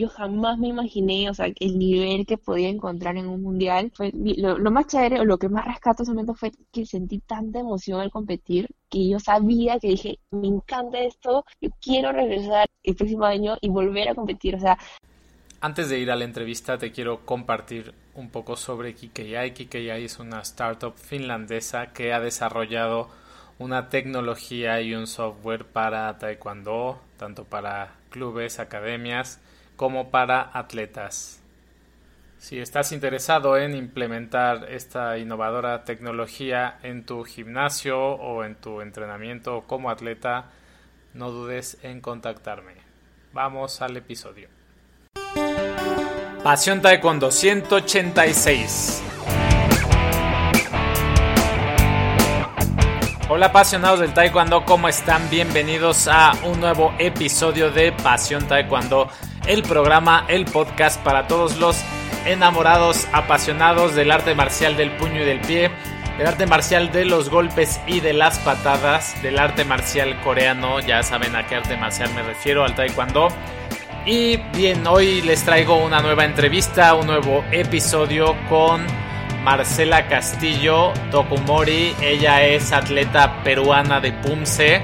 yo jamás me imaginé, o sea, el nivel que podía encontrar en un mundial. Fue lo, lo más chévere o lo que más rescato ese fue que sentí tanta emoción al competir que yo sabía que dije, me encanta esto, yo quiero regresar el próximo año y volver a competir, o sea, antes de ir a la entrevista te quiero compartir un poco sobre Kikei. Kikei es una startup finlandesa que ha desarrollado una tecnología y un software para taekwondo, tanto para clubes, academias, como para atletas. Si estás interesado en implementar esta innovadora tecnología en tu gimnasio o en tu entrenamiento como atleta, no dudes en contactarme. Vamos al episodio. Pasión Taekwondo 186. Hola apasionados del Taekwondo, ¿cómo están? Bienvenidos a un nuevo episodio de Pasión Taekwondo, el programa, el podcast para todos los enamorados, apasionados del arte marcial del puño y del pie, del arte marcial de los golpes y de las patadas, del arte marcial coreano, ya saben a qué arte marcial me refiero, al Taekwondo y bien, hoy les traigo una nueva entrevista, un nuevo episodio con Marcela Castillo Tokumori. Ella es atleta peruana de Pumse.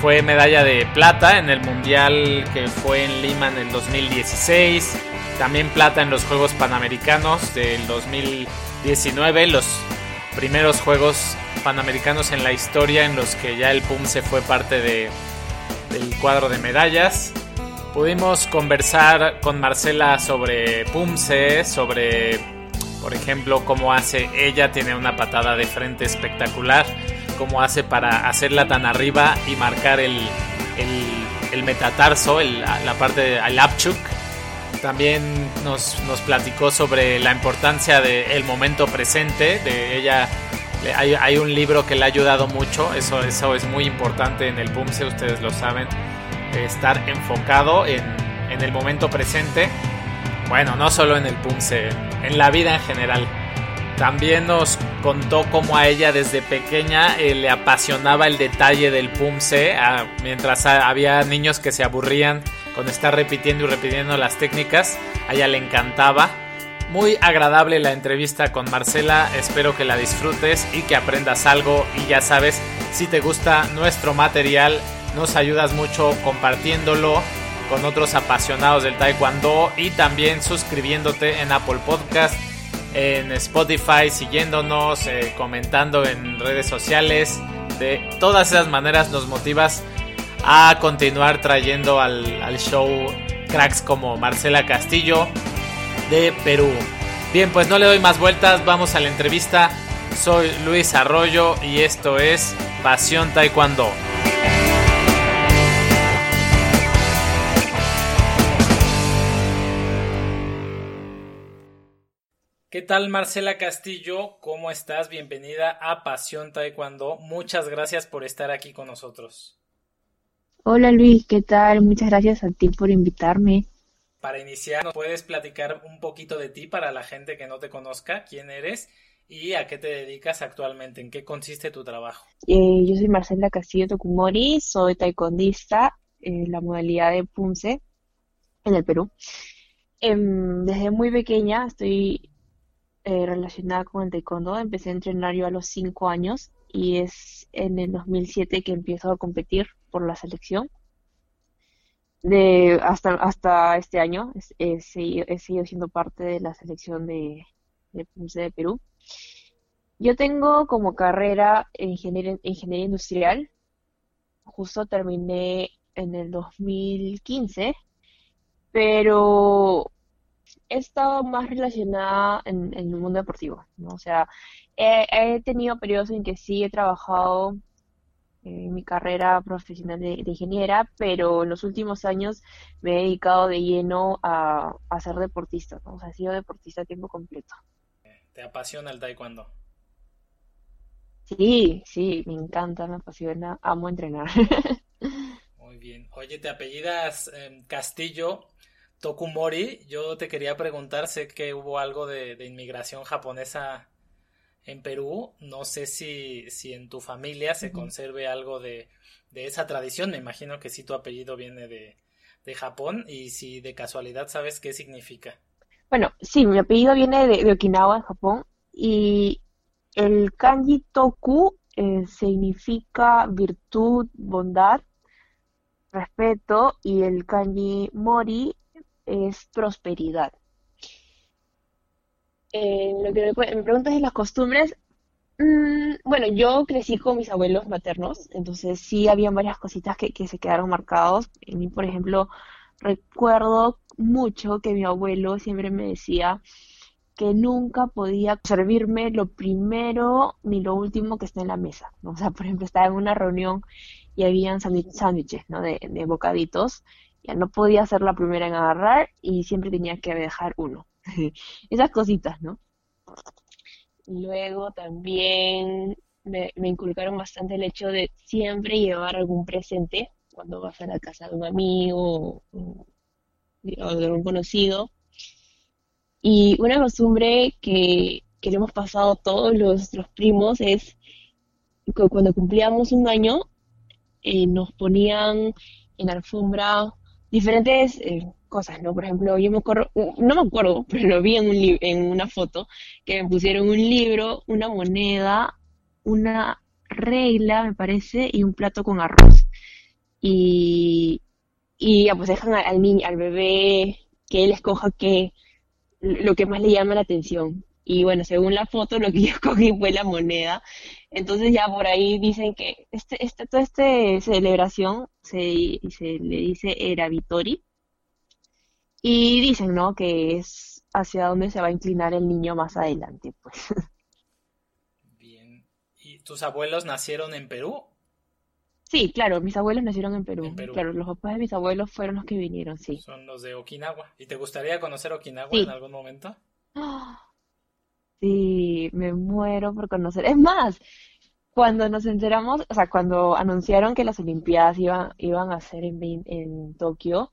Fue medalla de plata en el Mundial que fue en Lima en el 2016. También plata en los Juegos Panamericanos del 2019. Los primeros Juegos Panamericanos en la historia en los que ya el Pumse fue parte de, del cuadro de medallas. Pudimos conversar con Marcela sobre Pumse, sobre, por ejemplo, cómo hace ella, tiene una patada de frente espectacular, cómo hace para hacerla tan arriba y marcar el, el, metatarso, la parte del Apchuk. También nos, nos, platicó sobre la importancia del momento presente, de ella hay, hay, un libro que le ha ayudado mucho, eso, eso es muy importante en el PUMSE, ustedes lo saben estar enfocado en, en el momento presente. Bueno, no solo en el Pumse, en la vida en general. También nos contó cómo a ella desde pequeña eh, le apasionaba el detalle del Pumse, mientras había niños que se aburrían con estar repitiendo y repitiendo las técnicas, a ella le encantaba. Muy agradable la entrevista con Marcela, espero que la disfrutes y que aprendas algo y ya sabes, si te gusta nuestro material, nos ayudas mucho compartiéndolo con otros apasionados del taekwondo y también suscribiéndote en Apple Podcast, en Spotify, siguiéndonos, eh, comentando en redes sociales. De todas esas maneras nos motivas a continuar trayendo al, al show cracks como Marcela Castillo de Perú. Bien, pues no le doy más vueltas, vamos a la entrevista. Soy Luis Arroyo y esto es Pasión Taekwondo. ¿Qué tal Marcela Castillo? ¿Cómo estás? Bienvenida a Pasión Taekwondo. Muchas gracias por estar aquí con nosotros. Hola Luis, ¿qué tal? Muchas gracias a ti por invitarme. Para iniciar, ¿nos puedes platicar un poquito de ti para la gente que no te conozca? ¿Quién eres y a qué te dedicas actualmente? ¿En qué consiste tu trabajo? Eh, yo soy Marcela Castillo Tokumori, soy taekwondista en la modalidad de Punce en el Perú. Em, desde muy pequeña estoy eh, relacionada con el taekwondo. Empecé a entrenar yo a los 5 años y es en el 2007 que empiezo a competir por la selección. De, hasta, hasta este año he, seguido, siendo parte de la selección de, de, de Perú. Yo tengo como carrera ingeniería, ingeniería industrial. Justo terminé en el 2015, pero he estado más relacionada en, el mundo deportivo, ¿no? O sea, he, tenido periodos en que sí he trabajado en mi carrera profesional de, ingeniera, pero en los últimos años me he dedicado de lleno a, ser deportista, ¿no? O sea, he sido deportista a tiempo completo. ¿Te apasiona el taekwondo? Sí, sí, me encanta, me apasiona, amo entrenar. Muy bien. Oye, ¿te apellidas em, Castillo? Tokumori, yo te quería preguntar, sé que hubo algo de, inmigración japonesa en Perú, no sé si, si en tu familia se conserve algo de, esa tradición, me imagino que sí tu apellido viene de, de Japón y si de casualidad sabes qué significa. Bueno, sí, mi apellido viene de, Okinawa, Japón, y el kanji toku eh, significa virtud, bondad, respeto, y el kanji mori es prosperidad. Eh, lo que me, preguntas de las costumbres, mm, bueno, yo crecí con mis abuelos maternos, entonces sí había varias cositas que, que se quedaron marcados. En mí, por ejemplo, recuerdo mucho que mi abuelo siempre me decía que nunca podía servirme lo primero ni lo último que esté en la mesa. O sea, por ejemplo, estaba en una reunión y habían sándwiches, ¿no? De bocaditos. No podía ser la primera en agarrar y siempre tenía que dejar uno. Esas cositas, ¿no? Luego también me, inculcaron bastante el hecho de siempre llevar algún presente cuando vas a la casa de un amigo o, de un conocido. Y una costumbre que, que le hemos pasado todos los, primos es que cuando cumplíamos un año eh, nos ponían en la alfombra diferentes eh, cosas, ¿no? Por ejemplo, yo me acuerdo, no me acuerdo, pero lo vi en, un en una foto, que me pusieron un libro, una moneda, una regla, me parece, y un plato con arroz y, y ya pues dejan al, niño, al bebé que él escoja que, lo que más le llama la atención. Y bueno, según la foto, lo que yo escogí fue la moneda. Entonces ya por ahí dicen que este, este, toda esta celebración se, se le dice era Vitori. Y dicen, ¿no? Que es hacia dónde se va a inclinar el niño más adelante, pues. Bien. ¿Y tus abuelos nacieron en Perú Sí, claro, mis abuelos nacieron en Perú. Claro, los papás de mis abuelos fueron los que vinieron, sí. Son los de Okinawa. ¿Y te gustaría conocer Okinawa en algún momento? Sí, me muero por conocer. Es más, cuando nos enteramos, o sea, cuando anunciaron que las Olimpiadas iban, iban a ser en, en Tokio,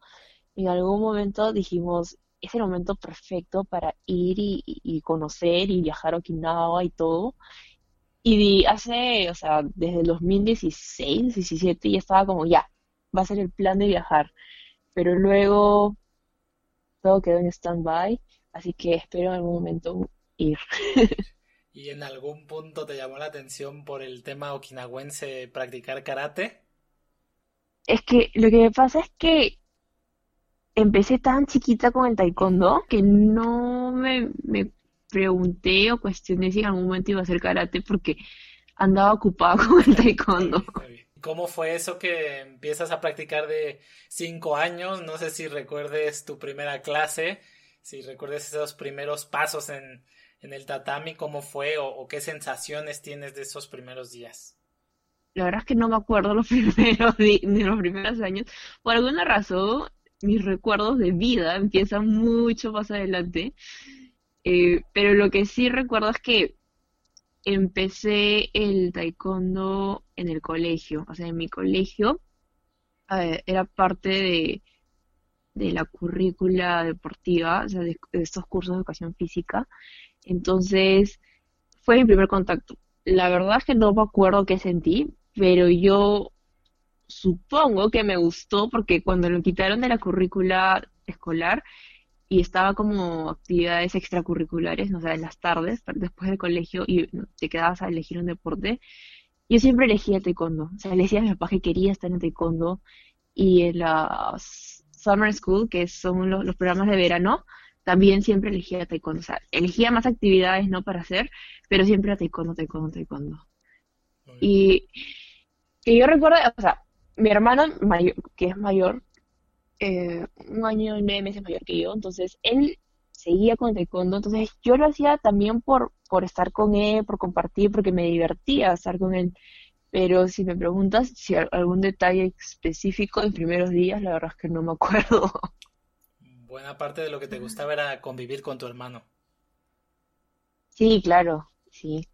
en algún momento dijimos, es el momento perfecto para ir y, y conocer y viajar a Okinawa y todo. Y hace, o sea, desde el 2016, 17 ya estaba como, ya, va a ser el plan de viajar. Pero luego todo quedó en stand-by, así que espero en algún momento ir. ¿Y en algún punto te llamó la atención por el tema okinawense practicar karate? Es que lo que me pasa es que empecé tan chiquita con el taekwondo que no me, me pregunté o cuestioné si en algún momento iba a hacer karate porque andaba ocupada con el taekwondo. ¿Cómo fue eso que empiezas a practicar de cinco años? No sé si recuerdes tu primera clase, si recuerdes esos primeros pasos en, el tatami, cómo fue o, qué sensaciones tienes de esos primeros días. La verdad es que no me acuerdo los primeros de los primeros años. Por alguna razón, mis recuerdos de vida empiezan mucho más adelante. Eh, pero lo que sí recuerdo es que empecé el taekwondo en el colegio, o sea, en mi colegio era parte de, de la currícula deportiva, o sea, de, estos cursos de educación física. Entonces, fue mi primer contacto. La verdad es que no me acuerdo qué sentí, pero yo supongo que me gustó porque cuando lo quitaron de la currícula escolar, y estaba como actividades extracurriculares, o sea, en las tardes, después del colegio, y te quedabas a elegir un deporte. Yo siempre elegía taekwondo, o sea, le decía a mi papá que quería estar en taekwondo, y en la summer school, que son los, programas de verano, también siempre elegía taekwondo, o sea, elegía más actividades, ¿no?, para hacer, pero siempre era taekwondo, taekwondo, taekwondo. Y que yo recuerdo, o sea, mi hermano, mayor, que es mayor, eh, un año y nueve meses mayor que yo, entonces él seguía con el taekwondo, entonces yo lo hacía también por, por estar con él, por compartir, porque me divertía estar con él. Pero si me preguntas si algún detalle específico en primeros días, la verdad es que no me acuerdo. Buena parte de lo que te gustaba era convivir con tu hermano. Sí, claro, sí.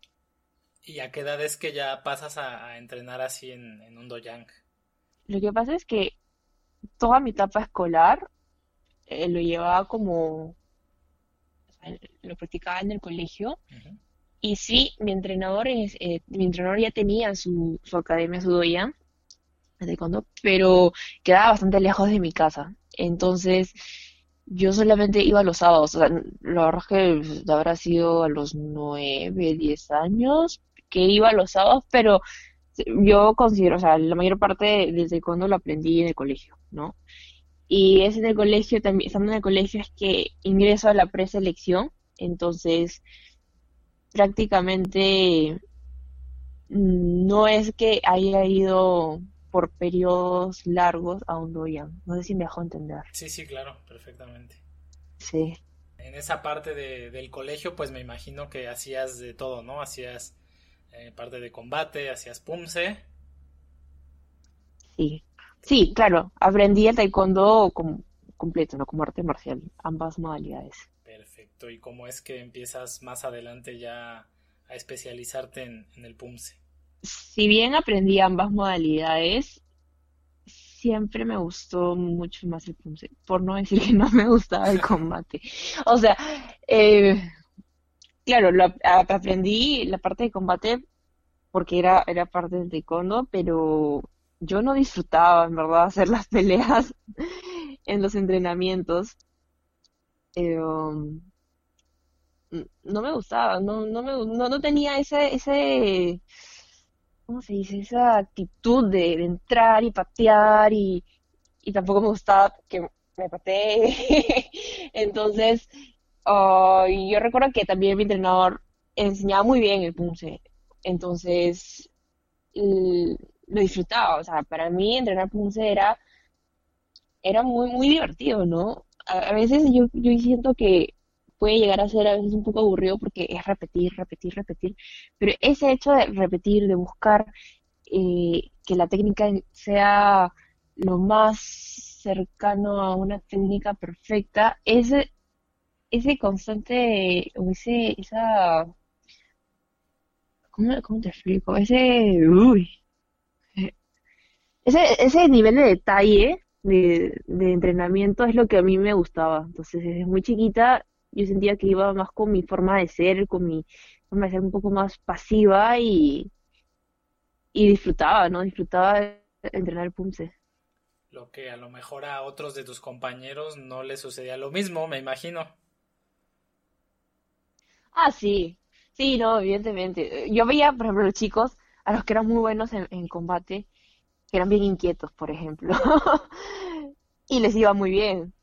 ¿Y a qué edad es que ya pasas a, entrenar así en, en un doyang? Lo que pasa es que toda mi etapa escolar eh, lo llevaba como, lo practicaba en el colegio. Y sí, mi entrenador, es, eh, mi entrenador ya tenía su, su academia, su doya, de pero quedaba bastante lejos de mi casa. Entonces, yo solamente iba los sábados, o sea, la verdad es que habrá sido a los nueve, diez años que iba los sábados, pero yo considero, o sea, la mayor parte desde cuando lo aprendí en el colegio, ¿no? Y es en el colegio también, estando en el colegio es que ingreso a la preselección, entonces prácticamente mm, no es que haya ido por periodos largos a Honduyan. No sé si me dejó entender. Sí, sí, claro, perfectamente. Sí. En esa parte de, del colegio, pues me imagino que hacías de todo, ¿no? Hacías eh, parte de combate, hacías pumse. Sí, sí, claro. Aprendí el taekwondo completo, ¿no? Como arte marcial, ambas modalidades. Perfecto. ¿Y cómo es que empiezas más adelante ya a especializarte en, en el pumse? Si bien aprendí ambas modalidades, siempre me gustó mucho más el punce, por no decir que no me gustaba el combate. O sea, eh, claro, lo, aprendí la parte de combate porque era, era parte del taekwondo, pero yo no disfrutaba, en verdad, hacer las peleas en los entrenamientos. Eh, um, no me gustaba, no, no, me, no, no tenía ese, ese ¿cómo se dice? Esa actitud de, entrar y patear y, tampoco me gustaba que me patee. Entonces, yo recuerdo que también mi entrenador enseñaba muy bien el punce. Entonces, lo disfrutaba. O sea, para mí entrenar punce era, era muy, muy divertido, ¿no? A, veces yo, yo siento que puede llegar a ser a veces un poco aburrido porque es repetir, repetir, repetir, pero ese hecho de repetir, de buscar eh, que la técnica sea lo más cercano a una técnica perfecta, ese, ese constante, o ese, esa, ¿cómo, te explico? Ese, uy, ese, ese nivel de detalle de, de, entrenamiento es lo que a mí me gustaba. Entonces, desde muy chiquita yo sentía que iba más con mi forma de ser, con mi forma de ser un poco más pasiva y, y disfrutaba, ¿no? Disfrutaba de entrenar el punce. Lo que a lo mejor a otros de tus compañeros no les sucedía lo mismo, me imagino. Ah, sí, sí, no, evidentemente. Yo veía, por ejemplo, los chicos, a los que eran muy buenos en, en combate, que eran bien inquietos, por ejemplo, y les iba muy bien.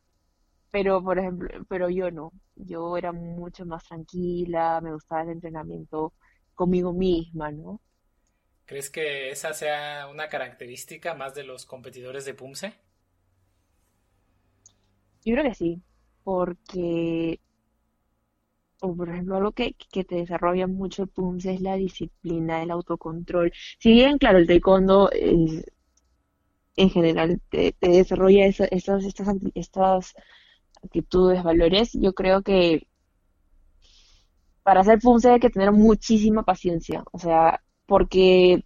Pero, por ejemplo, pero yo no. Yo era mucho más tranquila, me gustaba el entrenamiento conmigo misma, ¿no? ¿Crees que esa sea una característica más de los competidores de PUMSE? Yo creo que sí, porque, o por ejemplo, algo que, que te desarrolla mucho el PUMSE es la disciplina, el autocontrol. Si bien, claro, el taekwondo eh, en general te, desarrolla esas, estas, estas actitudes, valores, yo creo que para hacer punce hay que tener muchísima paciencia, o sea, porque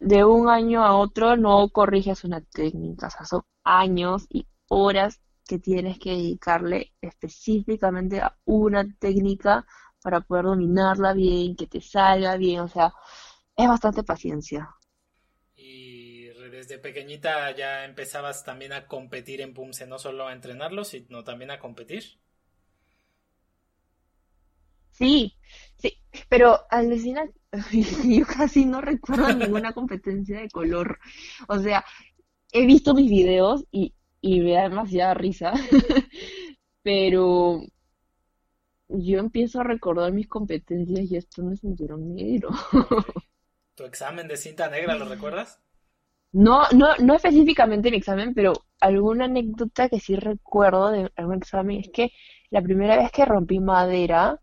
de un año a otro no corriges una técnica, o sea, son años y horas que tienes que dedicarle específicamente a una técnica para poder dominarla bien, que te salga bien, o sea, es bastante paciencia desde pequeñita ya empezabas también a competir en Pumse, no solo a entrenarlo, sino también a competir. Sí, sí, pero alucina, yo casi no recuerdo ninguna competencia de color. O sea, he visto mis videos y, y me da demasiada risa, pero yo empiezo a recordar mis competencias y esto no es cinturón negro. ¿Tu examen de cinta negra lo recuerdas? No, no, no específicamente mi examen, pero alguna anécdota que sí recuerdo de algún examen es que la primera vez que rompí madera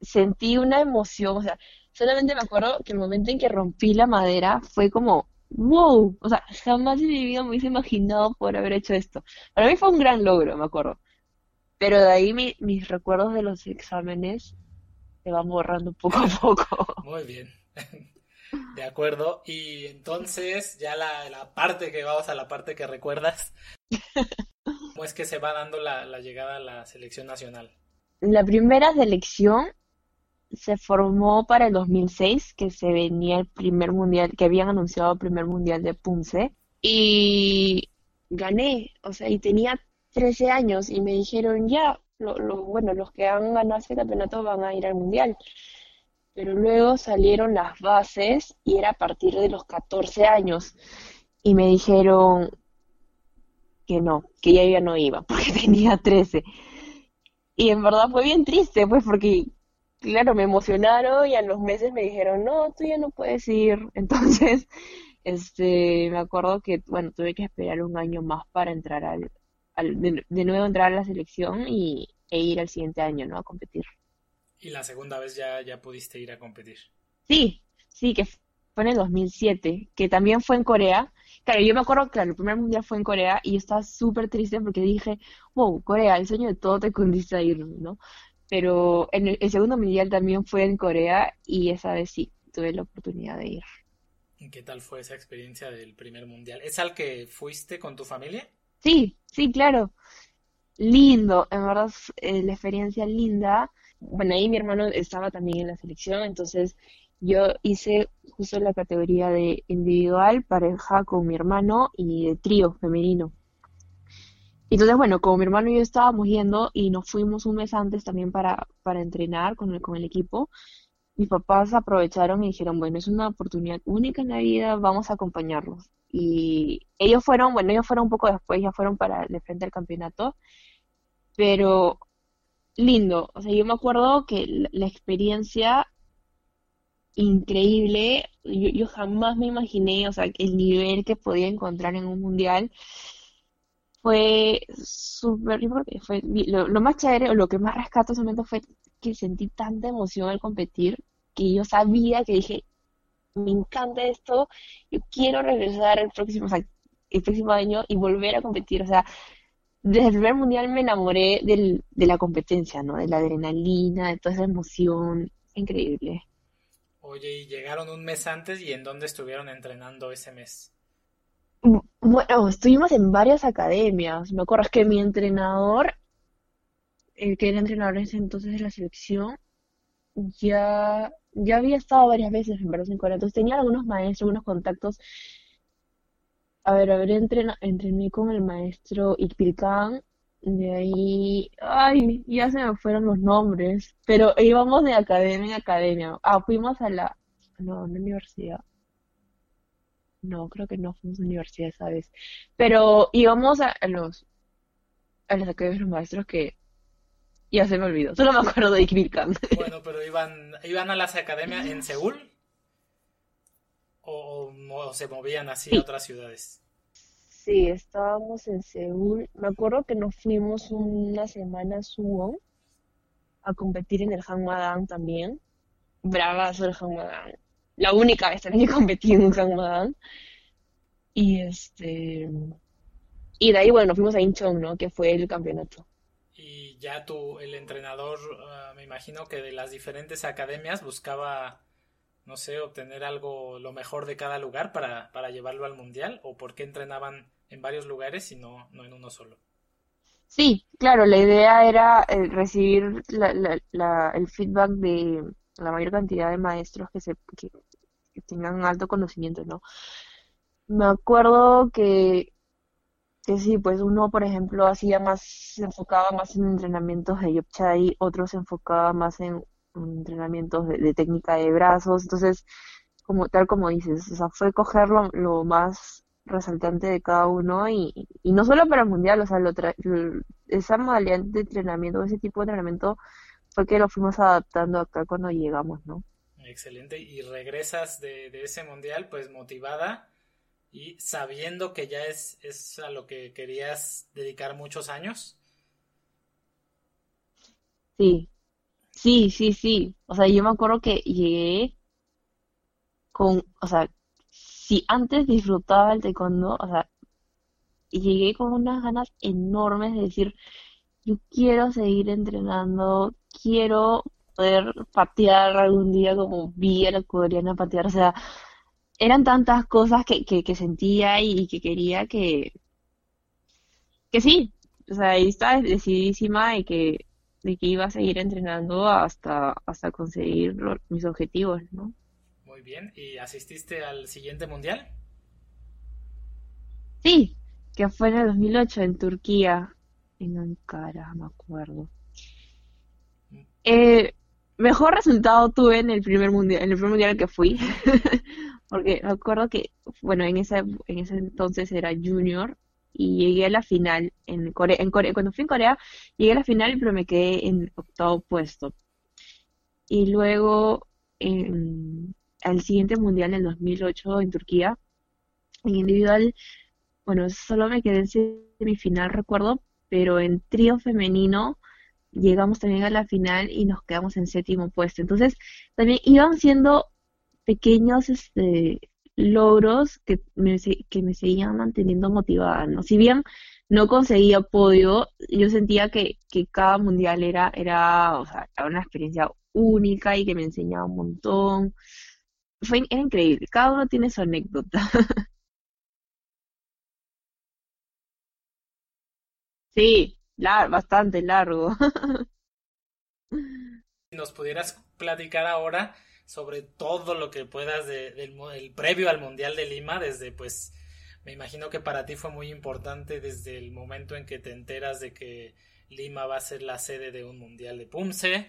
sentí una emoción, o sea, solamente me acuerdo que el momento en que rompí la madera fue como, wow, o sea, jamás en mi vida me hubiese imaginado poder haber hecho esto. Para mí fue un gran logro, me acuerdo. Pero de ahí mis recuerdos de los exámenes se van borrando poco a poco. Muy bien. De acuerdo. Y entonces, ya la, parte que vamos a la parte que recuerdas. ¿Cómo es que se va dando la, la llegada a la selección nacional? La primera selección se formó para el 2006, que se venía el primer mundial, que habían anunciado el primer mundial de Punce. Y gané, o sea, y tenía 13 años y me dijeron, ya, lo, lo- bueno, los que han ganado ese campeonato van a ir al mundial. Pero luego salieron las bases y era a partir de los 14 años y me dijeron que no, que ya ya no iba porque tenía 13. Y en verdad fue bien triste, pues, porque, claro, me emocionaron y a los meses me dijeron, no, tú ya no puedes ir. Entonces, este, me acuerdo que, bueno, tuve que esperar un año más para entrar al, al- de, de nuevo entrar a la selección y, e ir al siguiente año, ¿no? A competir. Y la segunda vez ya, ya pudiste ir a competir. Sí, sí, que fue en el 2007, que también fue en Corea. Claro, yo me acuerdo, claro, el primer mundial fue en Corea y yo estaba súper triste porque dije, wow, Corea, el sueño de todo taekwondista ir, ¿no? Pero en el, el segundo mundial también fue en Corea y esa vez sí, tuve la oportunidad de ir. ¿Y ¿Qué tal fue esa experiencia del primer mundial? ¿Es al que fuiste con tu familia? Sí, sí, claro. Lindo, en verdad, eh, la experiencia linda. Bueno, ahí mi hermano estaba también en la selección, entonces yo hice justo la categoría de individual, pareja con mi hermano y de trío femenino. Entonces, bueno, como mi hermano y yo estábamos yendo y nos fuimos un mes antes también para, para entrenar con el, con el equipo, mis papás aprovecharon y dijeron, bueno, es una oportunidad única en la vida, vamos a acompañarlos. Y ellos fueron, bueno, ellos fueron un poco después, ya fueron para el frente del campeonato, pero lindo. O sea, yo me acuerdo que la, experiencia increíble, yo, yo jamás me imaginé, o sea, el nivel que podía encontrar en un mundial fue súper, fue lo, más chévere o lo que más rescato ese momento fue que sentí tanta emoción al competir que yo sabía que dije, me encanta esto, yo quiero regresar el próximo, o sea, el próximo año y volver a competir. O sea, desde el primer mundial me enamoré del, de la competencia, ¿no? De la adrenalina, de toda esa emoción. Increíble. Oye, y llegaron un mes antes y ¿en dónde estuvieron entrenando ese mes? Mm, Bueno, estuvimos en varias academias. Me acuerdo que mi entrenador, el que era entrenador en ese entonces de la selección, ya, ya había estado varias veces en Brasil en Corea. Entonces tenía algunos maestros, algunos contactos A ver, a ver, entrena, entrené con el maestro Ikpilkan, de ahí, ay, ya se me fueron los nombres, pero íbamos de academia en academia. Ah, fuimos a la, no, a una universidad. No, creo que no fuimos a universidad esa vez. Pero íbamos a, los, a las academias de los maestros que ya se me olvidó. Solo me acuerdo de Ikpilkan. Bueno, pero iban, iban a las academias en Seúl o, se movían así a otras ciudades. sí, estábamos en Seúl. Me acuerdo que nos fuimos una semana a Suwon a competir en el Hangmadang también. Bravazo el Hangmadang. La única vez también que competí en un Hangmadang. Y este, y de ahí, bueno, fuimos a Incheon, ¿no? Que fue el campeonato. Y ya tú, el entrenador, ah, me imagino que de las diferentes academias buscaba, no sé, obtener algo, lo mejor de cada lugar para, para llevarlo al mundial, o por qué entrenaban en varios lugares y no, no en uno solo. Sí, claro, la idea era eh, recibir el feedback de la mayor cantidad de maestros que se, que, tengan alto conocimiento, ¿no? Me acuerdo que, que sí, pues uno, por ejemplo, hacía más, se enfocaba más en entrenamientos de Yopchai, otro se enfocaba más en entrenamientos de, de técnica de brazos, entonces, como tal como dices, o sea, fue coger lo, lo más resaltante de cada uno y, y no solo para el mundial, o sea, lo tra- esa modalidad de entrenamiento, ese tipo de entrenamiento fue que lo fuimos adaptando acá cuando llegamos, ¿no? Excelente. Y regresas de, de ese mundial, pues motivada y sabiendo que ya es, es a lo que querías dedicar muchos años. Sí, sí, sí, sí. O sea, yo me acuerdo que llegué con, o sea, si antes disfrutaba el taekwondo, o sea, llegué con unas ganas enormes de decir, yo quiero seguir entrenando, quiero poder patear algún día como vi a la coreana patear, o sea, eran tantas cosas que, que, sentía y que quería que, que sí, o sea, ahí estaba decididísima y que, de que iba a seguir entrenando hasta, hasta conseguir lo- mis objetivos, ¿no? Muy bien. ¿Y asististe al siguiente mundial? Sí, que fue en el 2008 en Turquía, en Ankara, me acuerdo. Eh, mejor resultado tuve en el primer mundial, en el primer mundial que fui, porque me acuerdo que, bueno, en ese, en ese entonces era junior y llegué a la final en Corea, en Corea, cuando fui en Corea, llegué a la final pero me quedé en octavo puesto. Y luego, en, al siguiente mundial, en el 2008 en Turquía, en individual, bueno, solo me quedé en semifinal, recuerdo, pero en trío femenino llegamos también a la final y nos quedamos en séptimo puesto. Entonces, también iban siendo pequeños este, logros que me, que me seguían manteniendo motivada, ¿no? Si bien no conseguía podio, yo sentía que, que cada mundial era, era, o sea, era una experiencia única y que me enseñaba un montón. Fue, era increíble, cada uno tiene su anécdota. Sí, lar- bastante largo. Si nos pudieras platicar ahora sobre todo lo que puedas de- del el previo al Mundial de Lima, desde pues me imagino que para ti fue muy importante desde el momento en que te enteras de que Lima va a ser la sede de un Mundial de Pumse,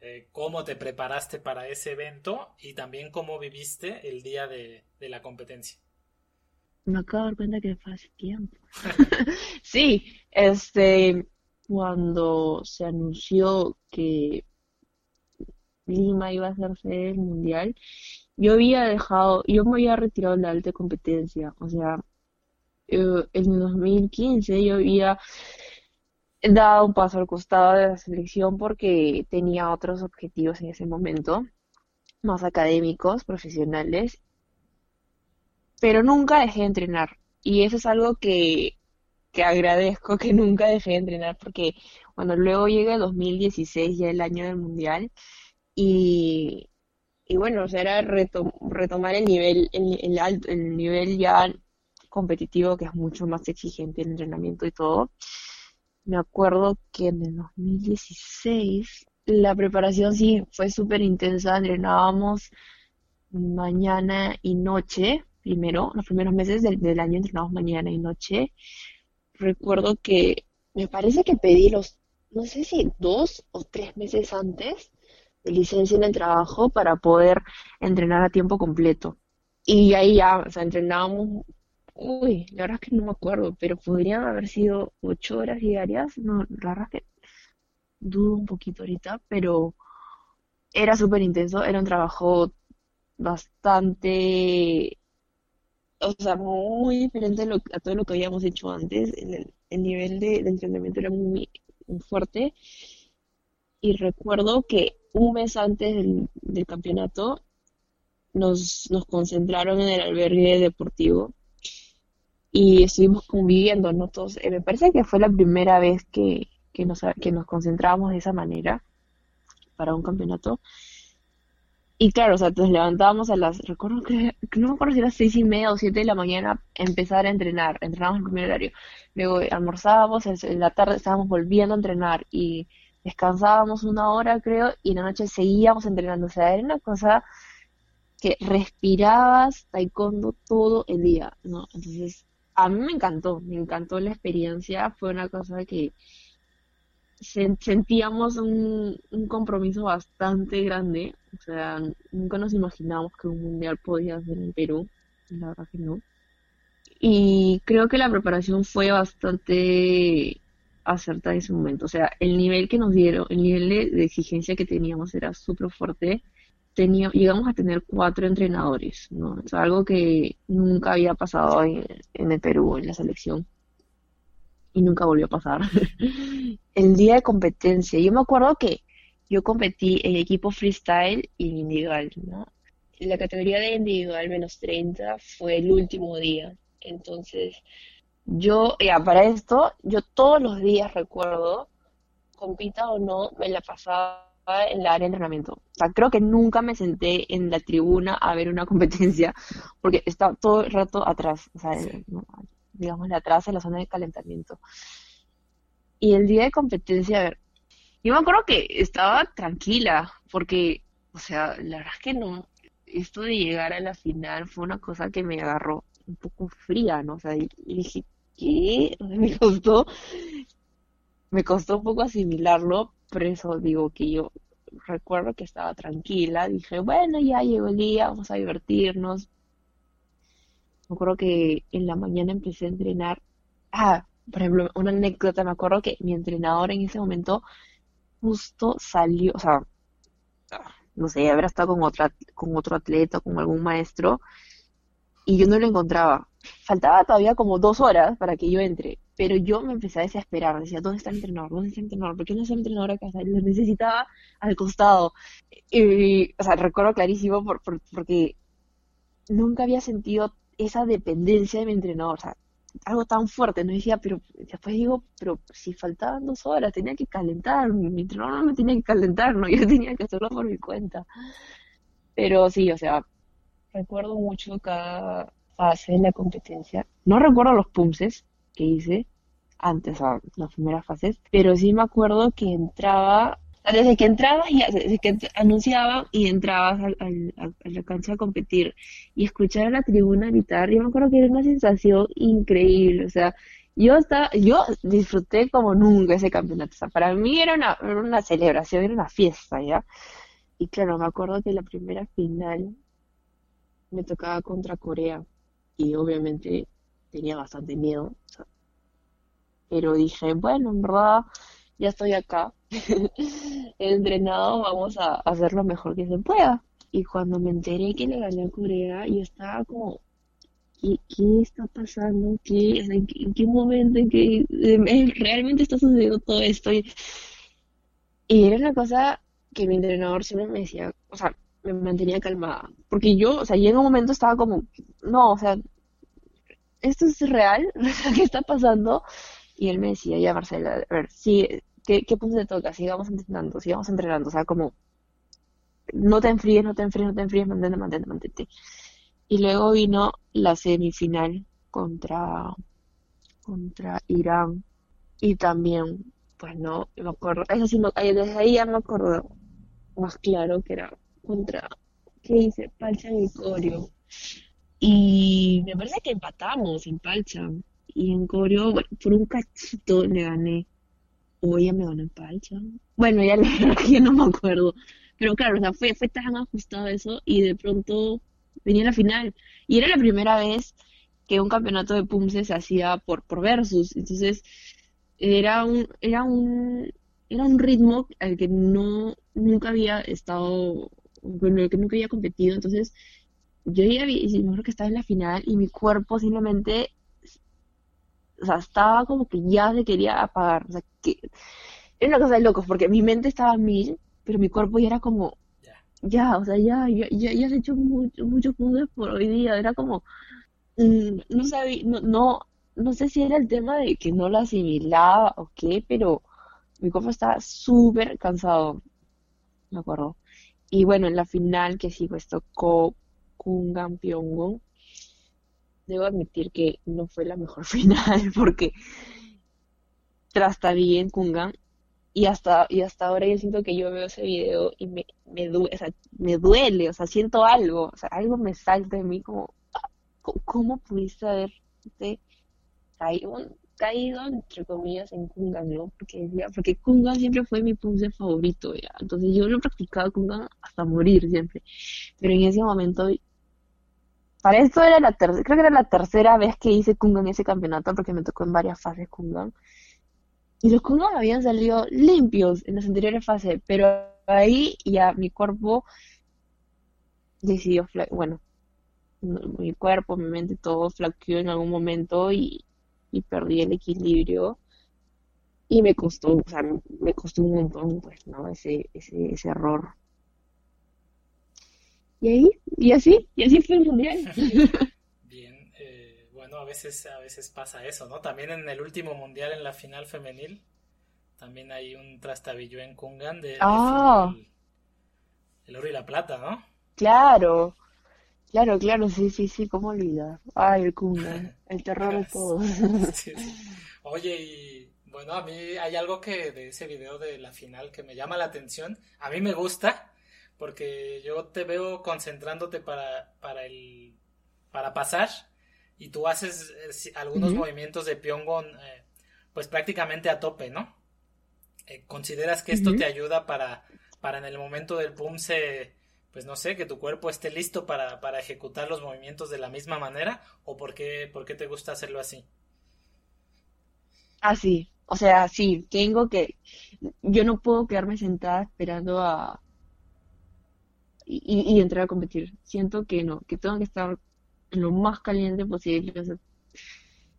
eh, cómo te preparaste para ese evento y también cómo viviste el día de, de la competencia. Me acabo de dar cuenta que fue hace tiempo. Sí, este, cuando se anunció que Lima iba a ser sede del mundial, yo había dejado, yo me había retirado de la alta competencia, o sea, eh, en el 2015 yo había dado un paso al costado de la selección porque tenía otros objetivos en ese momento, más académicos, profesionales, pero nunca dejé de entrenar. Y eso es algo que, que agradezco que nunca dejé de entrenar porque, bueno, luego llega el 2016, ya el año del mundial, y, bueno, o era reto- retomar el nivel, el, alto, el nivel ya competitivo que es mucho más exigente el entrenamiento y todo. Me acuerdo que en el 2016 la preparación sí fue súper intensa, entrenábamos mañana y noche, primero, los primeros meses del, del año entrenamos mañana y noche. Recuerdo que me parece que pedí los, no sé si dos o tres meses antes licencia en el trabajo para poder entrenar a tiempo completo. Y ahí ya, o sea, entrenábamos, uy, la verdad es que no me acuerdo, pero podrían haber sido ocho horas diarias, no, la verdad es que dudo un poquito ahorita, pero era súper intenso, era un trabajo bastante, o sea, muy diferente a, lo- a todo lo que habíamos hecho antes. El, el- el nivel de, de entrenamiento era muy, muy fuerte. Y recuerdo que un mes antes del, campeonato nos, nos concentraron en el albergue deportivo y estuvimos conviviendo, ¿no? Todos, eh, me parece que fue la primera vez que, que nos, que nos concentrábamos de esa manera para un campeonato. Y claro, o sea, nos levantábamos a las, recuerdo que, no me acuerdo si era seis y media o siete de la mañana, empezar a entrenar, entrenábamos el primer horario, luego almorzábamos, en en la tarde estábamos volviendo a entrenar y descansábamos una hora creo y en la noche seguíamos entrenando, o sea, era una cosa que respirabas taekwondo todo el día, ¿no? Entonces, a mí me encantó, me encantó la experiencia, fue una cosa que sen- sentíamos un, un compromiso bastante grande, o sea, nunca nos imaginamos que un mundial podía ser en Perú, la verdad que no. Y creo que la preparación fue bastante acertada en ese momento, o sea, el nivel que nos dieron, el nivel de, de exigencia que teníamos era súper fuerte. Tenía, llegamos a tener cuatro entrenadores, ¿no? Es algo que nunca había pasado en, en el Perú, en la selección y nunca volvió a pasar. El día de competencia, yo me acuerdo que yo competí en equipo freestyle y individual, ¿no? La categoría de individual menos 30 fue el último día. Entonces, yo, ya, para esto, yo todos los días recuerdo, compita o no, me la pasaba en la área de entrenamiento. O sea, creo que nunca me senté en la tribuna a ver una competencia, porque estaba todo el rato atrás, o sea, Sí. digamos, de atrás en la zona de calentamiento. Y el día de competencia, a ver, yo me acuerdo que estaba tranquila, porque, o sea, la verdad es que no, esto de llegar a la final fue una cosa que me agarró un poco fría, ¿no? O sea, y dije, ¿qué? Me costó, me costó un poco asimilarlo, pero eso digo que yo recuerdo que estaba tranquila, dije, bueno, ya llegó el día, vamos a divertirnos. Me acuerdo que en la mañana empecé a entrenar. Ah, por ejemplo, una anécdota, me acuerdo que mi entrenador en ese momento justo salió, o sea, no sé, habrá estado con otra, con otro atleta, con algún maestro, y yo no lo encontraba. Faltaba todavía como dos horas para que yo entre, pero yo me empecé a desesperar, decía, ¿dónde está el entrenador? ¿Dónde está el entrenador? ¿Por qué no está el entrenador acá? lo necesitaba al costado. O sea, recuerdo clarísimo por, porque nunca había sentido esa dependencia de mi entrenador, o sea, algo tan fuerte, no decía, pero después digo, pero si faltaban dos horas, tenía que calentar, mi entrenador no me tenía que calentar, no, yo tenía que hacerlo por mi cuenta. Pero sí, o sea, recuerdo mucho cada fase de la competencia. No recuerdo los pumses que hice antes, o las primeras fases, pero sí me acuerdo que entraba, desde que entrabas, desde que anunciaban y entrabas a, la cancha a competir y escuchar a la tribuna gritar, yo me acuerdo que era una sensación increíble, o sea, yo estaba, yo disfruté como nunca ese campeonato, o sea, para mí era una, era una celebración, era una fiesta, ¿ya? Y claro, me acuerdo que la primera final me tocaba contra Corea y obviamente tenía bastante miedo. pero dije, bueno, en verdad ya estoy acá, he entrenado, vamos a hacer lo mejor que se pueda. Y cuando me enteré que le gané a Corea, yo estaba como, ¿qué, qué está pasando? ¿Qué, en, qué, momento en eh, realmente está sucediendo todo esto? Y, y era una cosa que mi entrenador siempre me decía, o sea, me mantenía calmada. Porque yo, o sea, y en un momento estaba como, no, o sea, ¿esto es real? ¿Qué está pasando? Y él me decía, ya Marcela, a ver, sí, ¿qué, punto te toca? Sigamos entrenando, sigamos entrenando. O sea, como, no te enfríes, no te enfríes, no te enfríes, mantente, mantente, mantente. Y luego vino la semifinal contra, contra Irán. Y también, pues no, me acuerdo, eso sí, desde ahí ya me acuerdo más claro que era contra, ¿qué dice? Palcha y Corio. Y me parece que empatamos en Palcha. Y en Corio, bueno, por un cachito le gané. O ella me ganó en Palcha. Bueno, ya, ya no me acuerdo. Pero claro, o sea, fue, fue tan ajustado eso y de pronto venía la final. Y era la primera vez que un campeonato de PUMSE se hacía por, por versus. Entonces, era un, era un, era un ritmo al que no, nunca había estado con el que nunca había competido, entonces yo ya vi, me que estaba en la final y mi cuerpo simplemente, o sea, estaba como que ya se quería apagar, o sea, que era una cosa de locos, porque mi mente estaba a mil, pero mi cuerpo ya era como, ya, o sea, ya, ya, ya, has hecho mucho, muchos puntos por hoy día, era como, mm, no sabía, no, no, no sé si era el tema de que no lo asimilaba o qué, pero mi cuerpo estaba súper cansado, me acuerdo. Y bueno, en la final que sí pues tocó Kungan Pyongyang, debo admitir que no fue la mejor final porque trastabí en Kungan y hasta, y hasta ahora yo siento que yo veo ese video y me, me, duele, o sea, me duele, o sea, siento algo, o sea, algo me salta de mí como, ah, ¿cómo pudiste haberte caído? Caído, entre comillas, en Kungan, ¿no? Porque, porque Kungan siempre fue mi pose favorito, ¿ya? Entonces yo lo he practicado Kungan hasta morir siempre. Pero en ese momento, para esto era la tercera, creo que era la tercera vez que hice Kungan ese campeonato, porque me tocó en varias fases Kungan. Y los Kungan habían salido limpios en las anteriores fases, pero ahí ya mi cuerpo decidió, bueno, mi cuerpo, mi mente, todo flaqueó en algún momento y y perdí el equilibrio y me costó, o sea, me costó un montón, pues, ¿no? Ese, ese, ese error. Y ahí, y así, y así fue el mundial. Bien, eh, bueno, a veces, a veces pasa eso, ¿no? También en el último mundial, en la final femenil, también hay un trastabillo en Kungan de, ah. el oro y la plata, ¿no? Claro, Claro, claro, sí, sí, sí, ¿cómo olvidar? Ay, el Kunga, el terror de todos. Oye, y bueno, a mí hay algo que de ese video de la final que me llama la atención. A mí me gusta porque yo te veo concentrándote para, para, el, para pasar y tú haces eh, algunos movimientos de Pyongon eh, pues prácticamente a tope, ¿no? Eh, ¿Consideras que esto te ayuda para, para en el momento del pum se, pues no sé, que tu cuerpo esté listo para, para ejecutar los movimientos de la misma manera? ¿O por qué, te gusta hacerlo así? Así, o sea, sí, tengo que, yo no puedo quedarme sentada esperando a, y, y entrar a competir. Siento que no, que tengo que estar lo más caliente posible.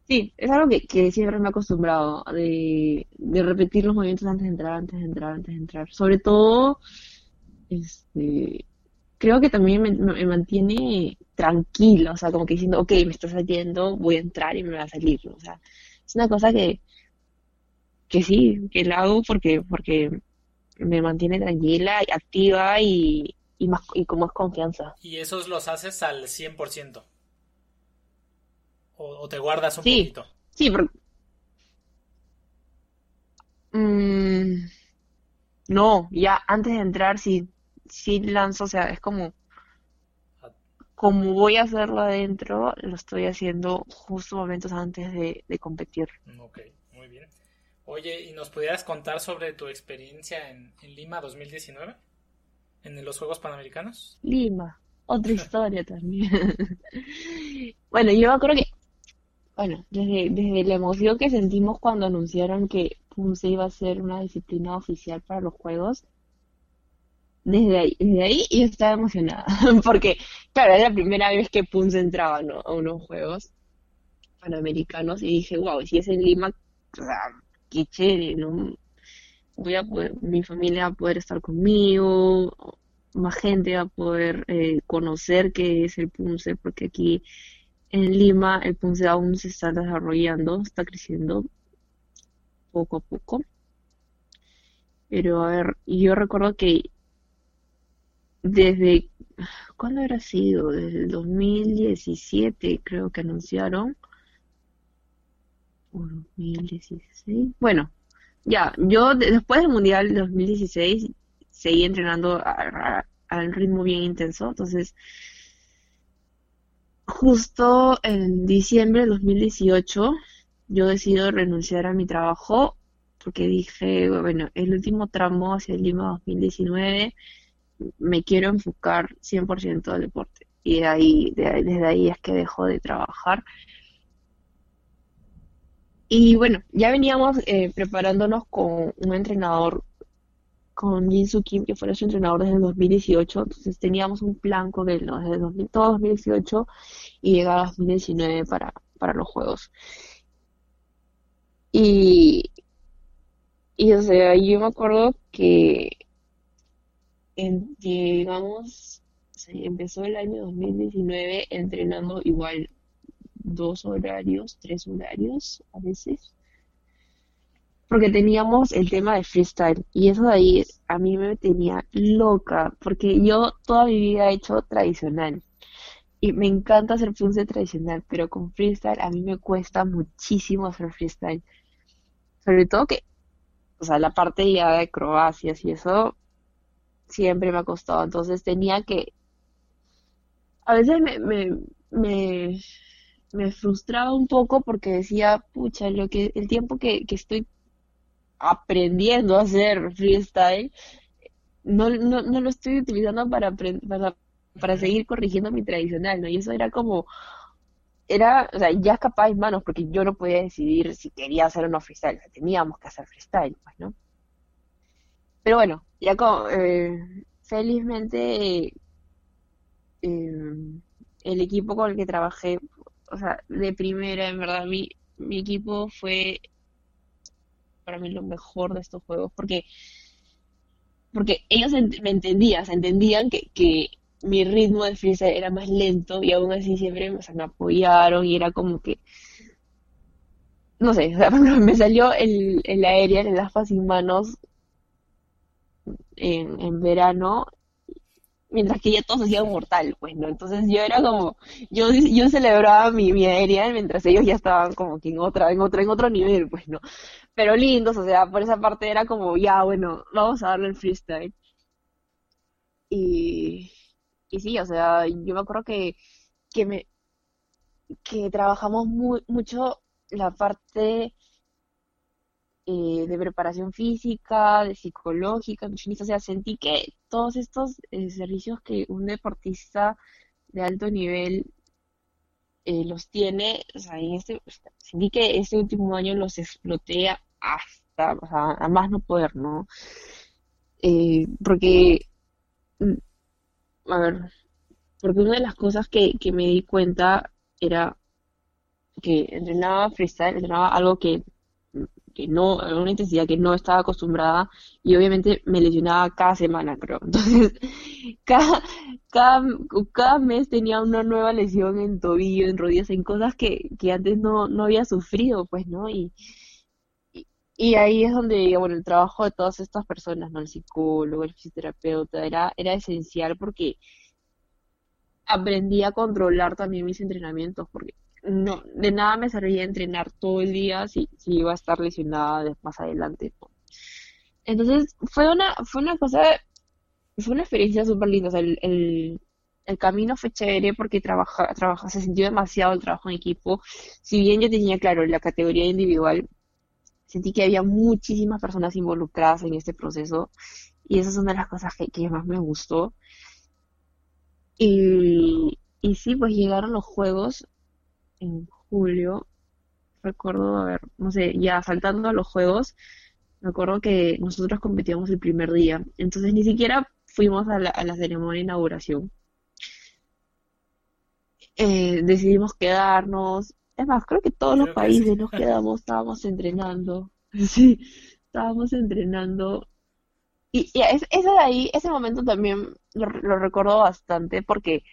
sí, es algo que, siempre me he acostumbrado, de, repetir los movimientos antes de entrar, antes de entrar, antes de entrar. Sobre todo, este, creo que también me, mantiene tranquila, o sea, como que diciendo, ok, me está saliendo, voy a entrar y me va a salir, o sea, es una cosa que, que sí, que la hago porque, porque me mantiene tranquila y activa y, y, más, y con más confianza. ¿Y esos los haces al 100%? ¿O, te guardas un poquito? Sí, porque... Mm, no, ya antes de entrar sí, sí lanzo, o sea, es como... Como voy a hacerlo adentro, lo estoy haciendo justo momentos antes de, competir. Ok, muy bien. Oye, ¿y nos pudieras contar sobre tu experiencia en, en Lima 2019? ¿En los Juegos Panamericanos? Lima, otra historia también. bueno, yo creo que bueno, desde, desde la emoción que sentimos cuando anunciaron que Punce iba a ser una disciplina oficial para los Juegos, desde ahí, desde ahí yo estaba emocionada, porque, claro, era la primera vez que Punce entraba a unos Juegos Panamericanos y dije, wow, si es en Lima, qué chévere, ¿no? Voy a mi familia va a poder estar conmigo, más gente va a poder eh, conocer qué es el Punce, porque aquí en Lima el Punce aún se está desarrollando, está creciendo poco a poco. Pero a ver, yo recuerdo que desde, ¿cuándo habrá sido? Desde el 2017 creo que anunciaron. O 2016. Bueno, ya, yo después del Mundial de 2016 seguí entrenando al ritmo bien intenso, entonces justo en diciembre de 2018 yo decido renunciar a mi trabajo porque dije, bueno, el último tramo hacia Lima 2019 me quiero enfocar 100% al deporte. Y ahí, desde ahí es que dejo de trabajar. Y bueno, ya veníamos eh, preparándonos con un entrenador con Jin Soo Kim, que fue su entrenador desde el 2018. Entonces teníamos un plan con él. Desde todo 2018 y llegar a 2019 para, para los Juegos. Y, y o sea, yo me acuerdo que llegamos, empezó el año 2019 entrenando igual dos horarios, tres horarios a veces porque teníamos el tema de freestyle y eso de ahí a mí me tenía loca porque yo toda mi vida he hecho tradicional y me encanta hacer punce tradicional, pero con freestyle a mí me cuesta muchísimo hacer freestyle. Sobre todo que, o sea, la parte ya de acrobacias y eso siempre me ha costado, entonces tenía que, a veces me, me, me, frustraba un poco porque decía, pucha, lo que, el tiempo que, que estoy aprendiendo a hacer freestyle, no, no, no lo estoy utilizando para, para, para seguir corrigiendo mi tradicional, ¿no? Y eso era como, era, o sea, ya capaz en manos, porque yo no podía decidir si quería hacer o no freestyle, teníamos que hacer freestyle, pues, ¿no? Pero bueno, ya como, eh, felizmente, eh, el equipo con el que trabajé, o sea, de primera, en verdad, mi, mi equipo fue para mí lo mejor de estos juegos, porque, porque ellos me entendían, entendían que, que mi ritmo de freestyle era más lento y aún así siempre me apoyaron y era como que, no sé, me salió el, el aéreo en las sin manos en, verano mientras que ya todos hacían mortal, pues, ¿no? Entonces yo era como, yo, yo celebraba mi, mi aérea mientras ellos ya estaban como que en otra, en otro, en otro nivel, pues, ¿no? Pero lindos, o sea, por esa parte era como, ya, bueno, vamos a darle el freestyle. Y, y sí, o sea, yo me acuerdo que, que me, que trabajamos muy, mucho la parte eh, de preparación física, de psicológica, nutricionista, o sea, sentí que todos estos eh, servicios que un deportista de alto nivel eh, los tiene, o sea, este, sentí que este último año los exploté hasta, o sea, a más no poder, ¿no? porque, mm, a ver, porque una de las cosas que me di cuenta era que entrenaba freestyle, entrenaba algo que que no, una intensidad que no estaba acostumbrada y obviamente me lesionaba cada semana, creo. Entonces, cada, cada, cada mes tenía una nueva lesión en tobillo, en rodillas, en cosas que, que antes no, no había sufrido, pues, ¿no? Y, y, ahí es donde, bueno, el trabajo de todas estas personas, ¿no? El psicólogo, el fisioterapeuta, era, era esencial porque aprendí a controlar también mis entrenamientos, porque no, de nada me servía entrenar todo el día si, si iba a estar lesionada más adelante. Entonces, fue una, fue una cosa, fue una experiencia súper linda. O sea, el, el, camino fue chévere porque trabaja, trabaja, se sintió demasiado el trabajo en equipo. Si bien yo tenía claro la categoría individual, sentí que había muchísimas personas involucradas en este proceso y esa es una de las cosas que, que más me gustó. Y, y sí, pues llegaron los juegos en julio, recuerdo, a ver, no sé, ya saltando a los juegos, me acuerdo que nosotros competíamos el primer día, entonces ni siquiera fuimos a la, ceremonia de inauguración. Eh, decidimos quedarnos, es más, creo que todos los países nos quedamos, estábamos entrenando, sí, estábamos entrenando. Y, y ese de ahí, ese momento también lo, lo recuerdo bastante porque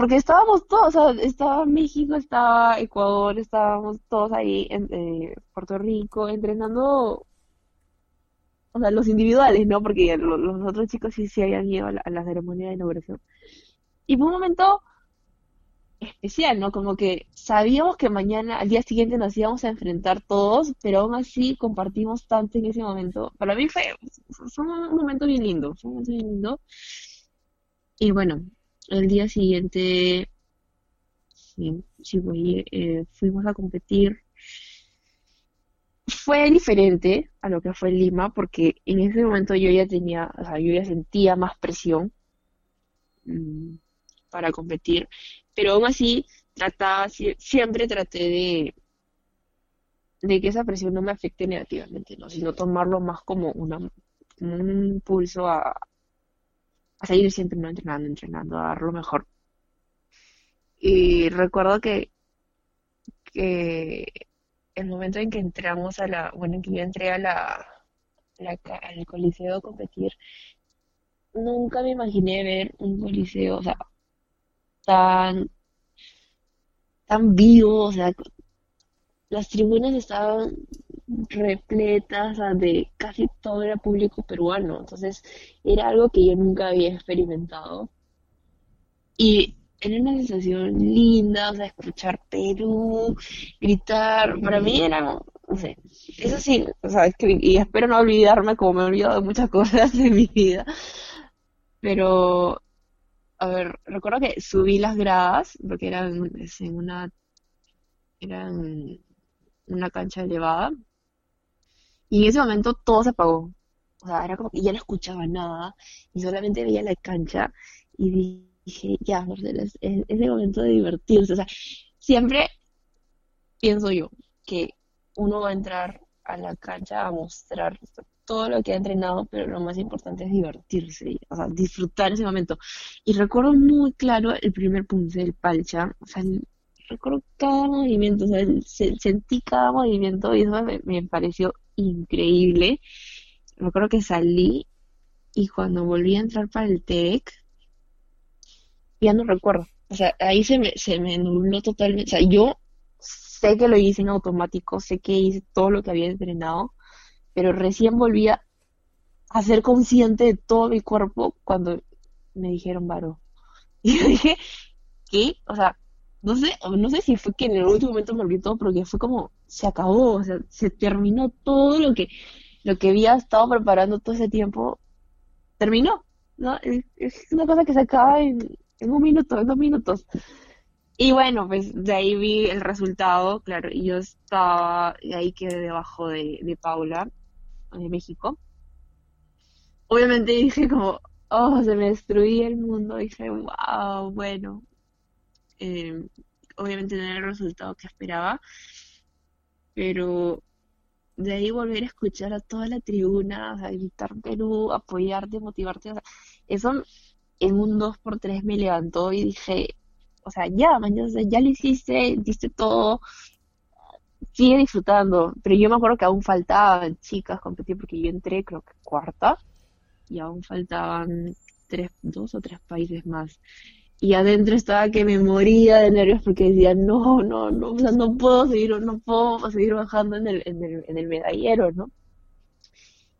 porque estábamos todos, o sea, estaba México, estaba Ecuador, estábamos todos ahí en eh, Puerto Rico entrenando, o sea, los individuales, ¿no? Porque los, otros chicos sí, sí habían ido a la, ceremonia de inauguración. Y fue un momento especial, ¿no? Como que sabíamos que mañana, al día siguiente nos íbamos a enfrentar todos, pero aún así compartimos tanto en ese momento. Para mí fue, fue un momento bien lindo, fue un momento bien lindo. Y bueno, el día siguiente, sí, eh, fuimos a competir. Fue diferente a lo que fue Lima, porque en ese momento yo ya tenía, o sea, yo ya sentía más presión mm, para competir, pero aún así trataba, siempre traté de, de que esa presión no me afecte negativamente, ¿no? sino tomarlo más como, una, como un impulso a, a seguir siempre no entrenando, entrenando, a dar lo mejor. Y recuerdo que, que el momento en que entramos a la, bueno, en que yo entré a la, al coliseo a competir, nunca me imaginé ver un coliseo, o sea, tan, tan vivo, o sea, las tribunas estaban repletas de casi todo el público peruano. Entonces era algo que yo nunca había experimentado. Y era una sensación linda, o sea, escuchar Perú, gritar, para mí era, no sé, eso sí, o sea, y espero no olvidarme como me he olvidado de muchas cosas de mi vida, pero, a ver, recuerdo que subí las gradas, porque eran en una, eran una cancha elevada, y en ese momento todo se apagó. O sea, era como que ya no escuchaba nada y solamente veía la cancha y dije, ya, Marcela, es, es, el momento de divertirse. O sea, siempre pienso yo que uno va a entrar a la cancha a mostrar todo lo que ha entrenado, pero lo más importante es divertirse, o sea, disfrutar ese momento. Y recuerdo muy claro el primer punto del palcha, o sea, recuerdo cada movimiento, o sea, sentí cada movimiento y eso me pareció increíble. Me acuerdo que salí y cuando volví a entrar para el TEC, ya no recuerdo. O sea, ahí se me, se me nubló totalmente. O sea, yo sé que lo hice en automático, sé que hice todo lo que había entrenado, pero recién volví a, ser consciente de todo mi cuerpo cuando me dijeron varo. Y yo dije, ¿qué? O sea, no sé, no sé si fue que en el último momento me olvidé todo, pero que fue como, se acabó, o sea, se terminó todo lo que, lo que había estado preparando todo ese tiempo, terminó, ¿no? Es, una cosa que se acaba en, un minuto, en dos minutos. Y bueno, pues de ahí vi el resultado, claro, y yo estaba, y ahí quedé debajo de, de Paula, de México. Obviamente dije como, oh, se me destruía el mundo, dije, wow, bueno, eh, obviamente no era el resultado que esperaba, pero de ahí volver a escuchar a toda la tribuna, a gritar Perú, apoyarte, motivarte, o sea, eso en un 2 por 3 me levantó y dije, o sea, ya, mañana, ya lo hiciste, diste todo, sigue disfrutando. Pero yo me acuerdo que aún faltaban chicas competir porque yo entré, creo que cuarta, y aún faltaban tres, dos o tres países más. Y adentro estaba que me moría de nervios porque decía, no, no, no, o sea, no puedo seguir, no puedo seguir bajando en el, en el, en el medallero, ¿no?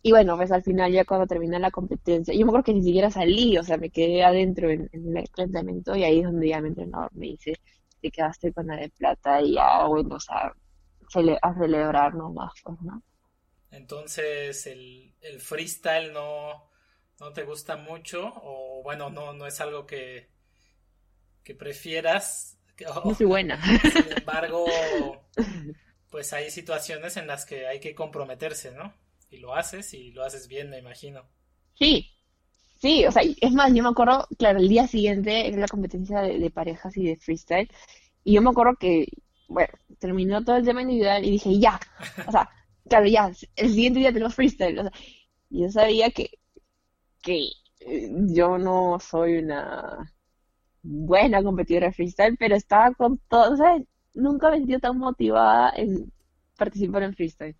Y bueno, pues al final ya cuando terminé la competencia, yo me acuerdo que ni siquiera salí, o sea, me quedé adentro en, el enfrentamiento y ahí es donde ya mi entrenador me dice, te quedaste con la de plata y ya, bueno, o sea, a celebrar nomás, pues, ¿no? Entonces, el, el freestyle no, no te gusta mucho o bueno, no, no es algo que, que prefieras. no soy buena. Sin embargo, pues hay situaciones en las que hay que comprometerse, ¿no? y lo haces y lo haces bien, me imagino. Sí, sí, o sea, es más, yo me acuerdo, claro, el día siguiente era la competencia de, parejas y de freestyle, y yo me acuerdo que, bueno, terminó todo el tema individual y dije, ya, o sea, claro, ya, el siguiente día tenemos freestyle, o sea, yo sabía que, que eh, yo no soy una buena competidora freestyle, pero estaba con todo, o sea, nunca me sentí tan motivada en participar en freestyle.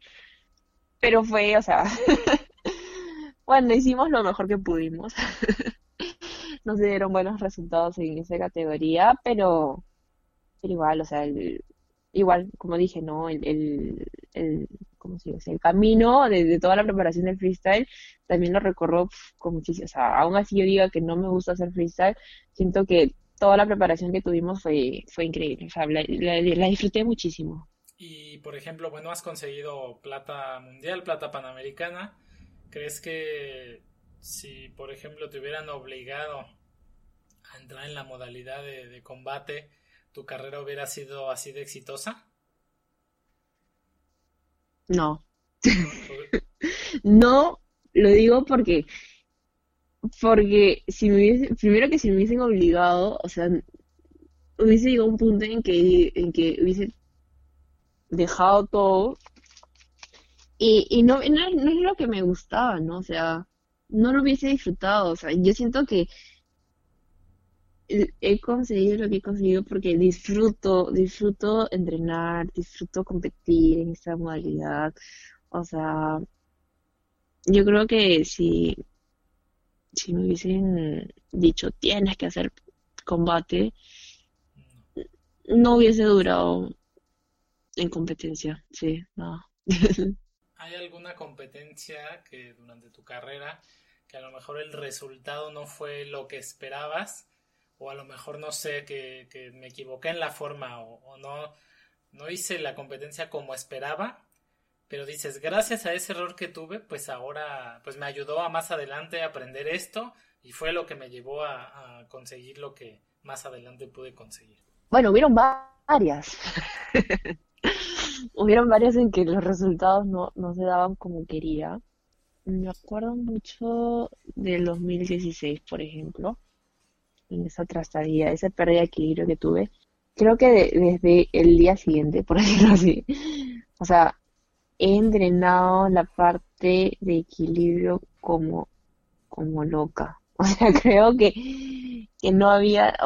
Pero fue, o sea, bueno, hicimos lo mejor que pudimos. no se dieron buenos resultados en esa categoría, pero, pero igual, o sea, igual, como dije, ¿no? El, el, el ¿cómo se dice? El camino de, toda la preparación del freestyle también lo recorro con muchísimo, o sea, aún así yo diga que no me gusta hacer freestyle, siento que toda la preparación que tuvimos fue, fue increíble, o sea, la disfruté muchísimo. Y por ejemplo, bueno, has conseguido plata mundial, plata panamericana. ¿Crees que si, por ejemplo, te hubieran obligado a entrar en la modalidad de, combate, tu carrera hubiera sido así de exitosa? No. no, lo digo porque porque si me hubiese, primero que si me hubiesen obligado, o sea, hubiese llegado un punto en que, en que hubiese dejado todo y, y no, no, es lo que me gustaba, ¿no? O sea, no lo hubiese disfrutado, o sea, yo siento que he conseguido lo que he conseguido porque disfruto, disfruto entrenar, disfruto competir en esta modalidad, o sea, yo creo que si, me hubiesen dicho tienes que hacer combate, no hubiese durado en competencia, sí, no. ¿Hay alguna competencia que durante tu carrera que a lo mejor el resultado no fue lo que esperabas o a lo mejor no sé que, me equivoqué en la forma o, no no hice la competencia como esperaba pero dices gracias a ese error que tuve pues ahora pues me ayudó a más adelante aprender esto y fue lo que me llevó a, a conseguir lo que más adelante pude conseguir bueno hubieron varias. Hubieron varias en que los resultados no, no se daban como quería. Me acuerdo mucho del 2016, por ejemplo, en esa trastadilla, esa pérdida de equilibrio que tuve. Creo que desde el día siguiente, por decirlo así, o sea, he entrenado la parte de equilibrio como, como loca. O sea, creo que, que no había,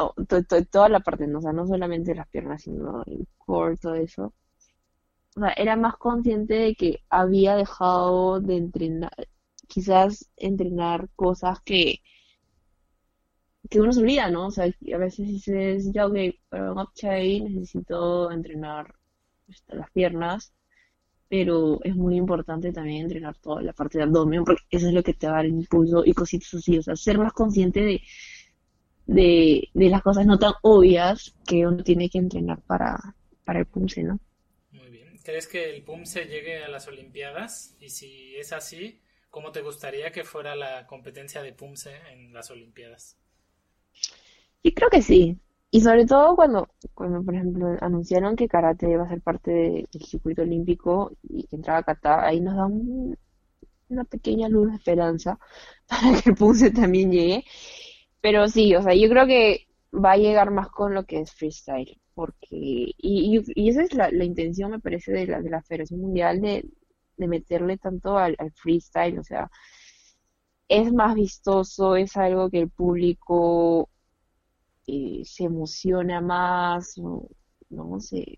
toda la parte, ¿no? o sea, no solamente las piernas, sino el core, todo eso o sea, era más consciente de que había dejado de entrenar, quizás entrenar cosas que, que uno se olvida, ¿no? O sea, a veces dices, ya, ok, para un upchain necesito entrenar este, las piernas, pero es muy importante también entrenar toda la parte de abdomen, porque eso es lo que te va a dar el impulso y cositas así, o sea, ser más consciente de, de, las cosas no tan obvias que uno tiene que entrenar para, para el pulse, ¿no? ¿Crees que el PUM se llegue a las Olimpiadas? Y si es así, ¿cómo te gustaría que fuera la competencia de PUMSE en las Olimpiadas? Yo creo que sí. Y sobre todo cuando, cuando, por ejemplo, anunciaron que karate iba a ser parte de- del circuito olímpico y que entraba kata, ahí nos da un- una pequeña luz de esperanza para que el Punce también llegue. Pero sí, o sea, yo creo que va a llegar más con lo que es freestyle, porque, y, y, y esa es la, la intención, me parece, de la, de la Federación Mundial de, de meterle tanto al, al freestyle, o sea, es más vistoso, es algo que el público eh, se emociona más, o, no sé,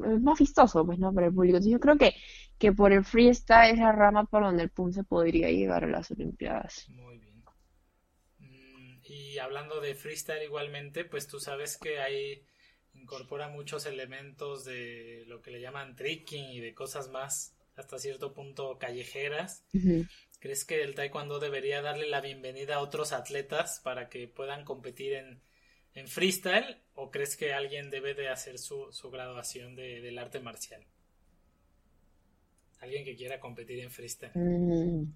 es más vistoso, pues, ¿no? Para el público. Entonces, yo creo que, que por el freestyle es la rama por donde el Punce podría llegar a las Olimpiadas. Muy bien. Mm, Y hablando de freestyle igualmente, pues tú sabes que ahí incorpora muchos elementos de lo que le llaman tricking y de cosas más hasta cierto punto callejeras. ¿Crees que el taekwondo debería darle la bienvenida a otros atletas para que puedan competir en, en freestyle? ¿O crees que alguien debe de hacer su, su graduación de- del arte marcial? Alguien que quiera competir en freestyle. Mm,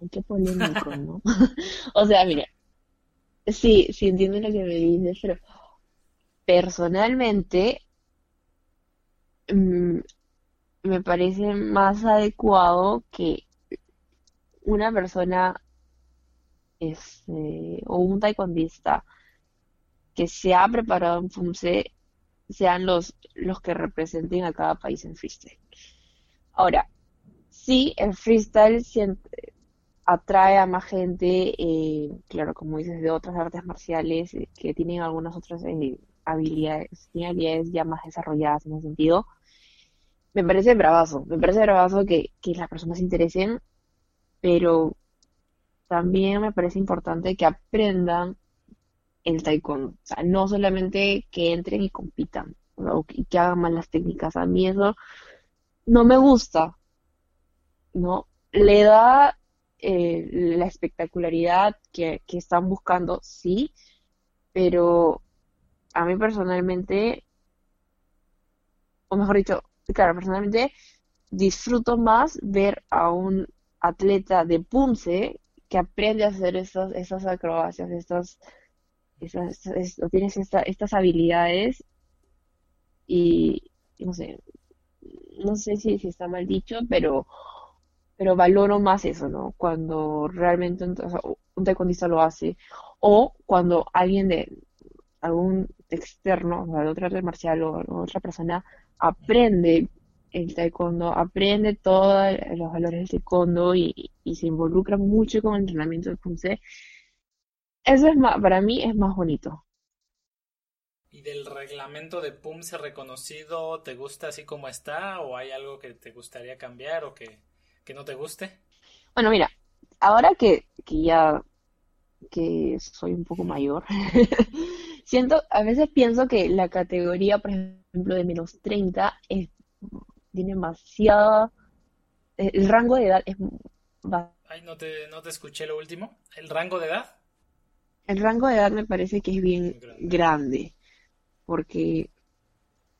ay, qué polémico, ¿no? O sea, mira, sí, sí entiendo lo que me dices, pero personalmente mm, me parece más adecuado que una persona este, o un taekwondista que se ha preparado en FUMSE sean los, los que representen a cada país en freestyle. Ahora, sí, el freestyle atrae a más gente, eh, claro, como dices, de otras artes marciales eh, que tienen algunas otras eh, habilidades, habilidades ya más desarrolladas en ese sentido. Me parece bravazo, me parece bravazo que, que las personas se interesen, pero también me parece importante que aprendan el taekwondo. O sea, no solamente que entren y compitan, o que, que hagan malas técnicas. A mí eso no me gusta, ¿no? Le da eh, la espectacularidad que, que están buscando, sí, pero a mí personalmente, o mejor dicho, claro, personalmente disfruto más ver a un atleta de punce que aprende a hacer esas, esas acrobacias, estas, esas, es- o tienes esta- estas habilidades y, no sé, no sé si, si está mal dicho, pero, pero valoro más eso, ¿no? Cuando realmente un, o un taekwondista lo hace o cuando alguien de algún externo, o sea, de otra arte marcial o, o otra persona aprende el taekwondo, aprende todos los valores del taekwondo y, y se involucra mucho con el entrenamiento de Punce. Eso es más, para mí es más bonito. ¿Y del reglamento de PUMSE reconocido, te gusta así como está? ¿O hay algo que te gustaría cambiar o que, que no te guste? Bueno, mira, ahora que, que ya que soy un poco mayor, siento, a veces pienso que la categoría, por ejemplo, de menos 30 es, tiene demasiada, eh, el rango de edad es Ay, no te, no te escuché lo último. ¿El rango de edad? el rango de edad me parece que es bien Grande. grande, porque,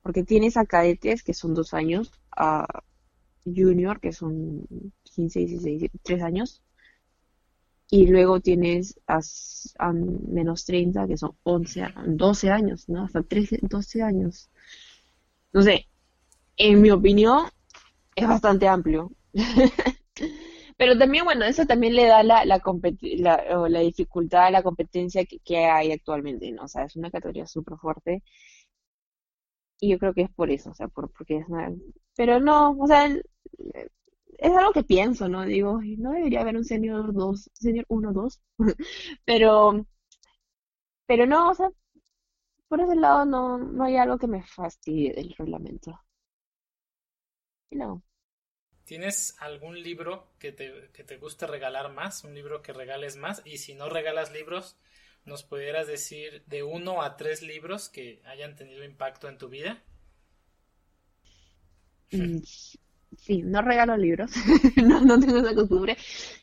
porque tienes a cadetes que son dos años, a junior que son 15, 16, 3 años, y luego tienes a, a menos 30 que son 11, a- 12 años, ¿no? Hasta 13, 12 años. No sé, en mi opinión es bastante amplio. Pero también, bueno, eso también le da la, la, la, la dificultad a la competencia que, que hay actualmente, ¿no? O sea, es una categoría súper fuerte y yo creo que es por eso, o sea, por, porque es una... Pero no, o sea, es algo que pienso, ¿no? Digo, "Ay, no debería haber un senior 2 senior uno 2 pero, pero no, o sea, por ese lado no, no hay algo que me fastidie del reglamento. No. ¿Tienes algún libro que te, que te guste regalar más? ¿Un libro que regales más? Y si no regalas libros, ¿nos pudieras decir de uno a tres libros que hayan tenido impacto en tu vida? Sí, no regalo libros, no, tengo esa costumbre,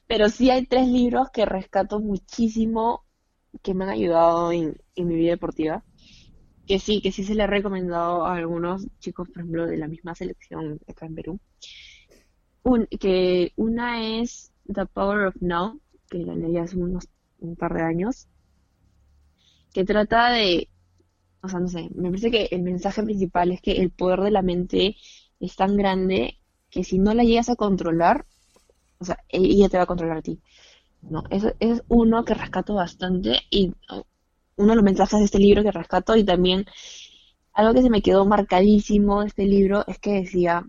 pero sí hay tres libros que rescato muchísimo que me han ayudado en, mi vida deportiva, que sí, que sí se le he recomendado a algunos chicos, por ejemplo, de la misma selección acá en Perú. Que una es The Power of Now, que la leí hace unos un par de años, que trata de, o sea, no sé, me parece que el mensaje principal es que el poder de la mente es tan grande que si no la llegas a controlar, o sea, e, ella te va a controlar a ti. No, eso es uno que rescato bastante y uno de los mensajes de este libro que rescato y también algo que se me quedó marcadísimo de este libro es que decía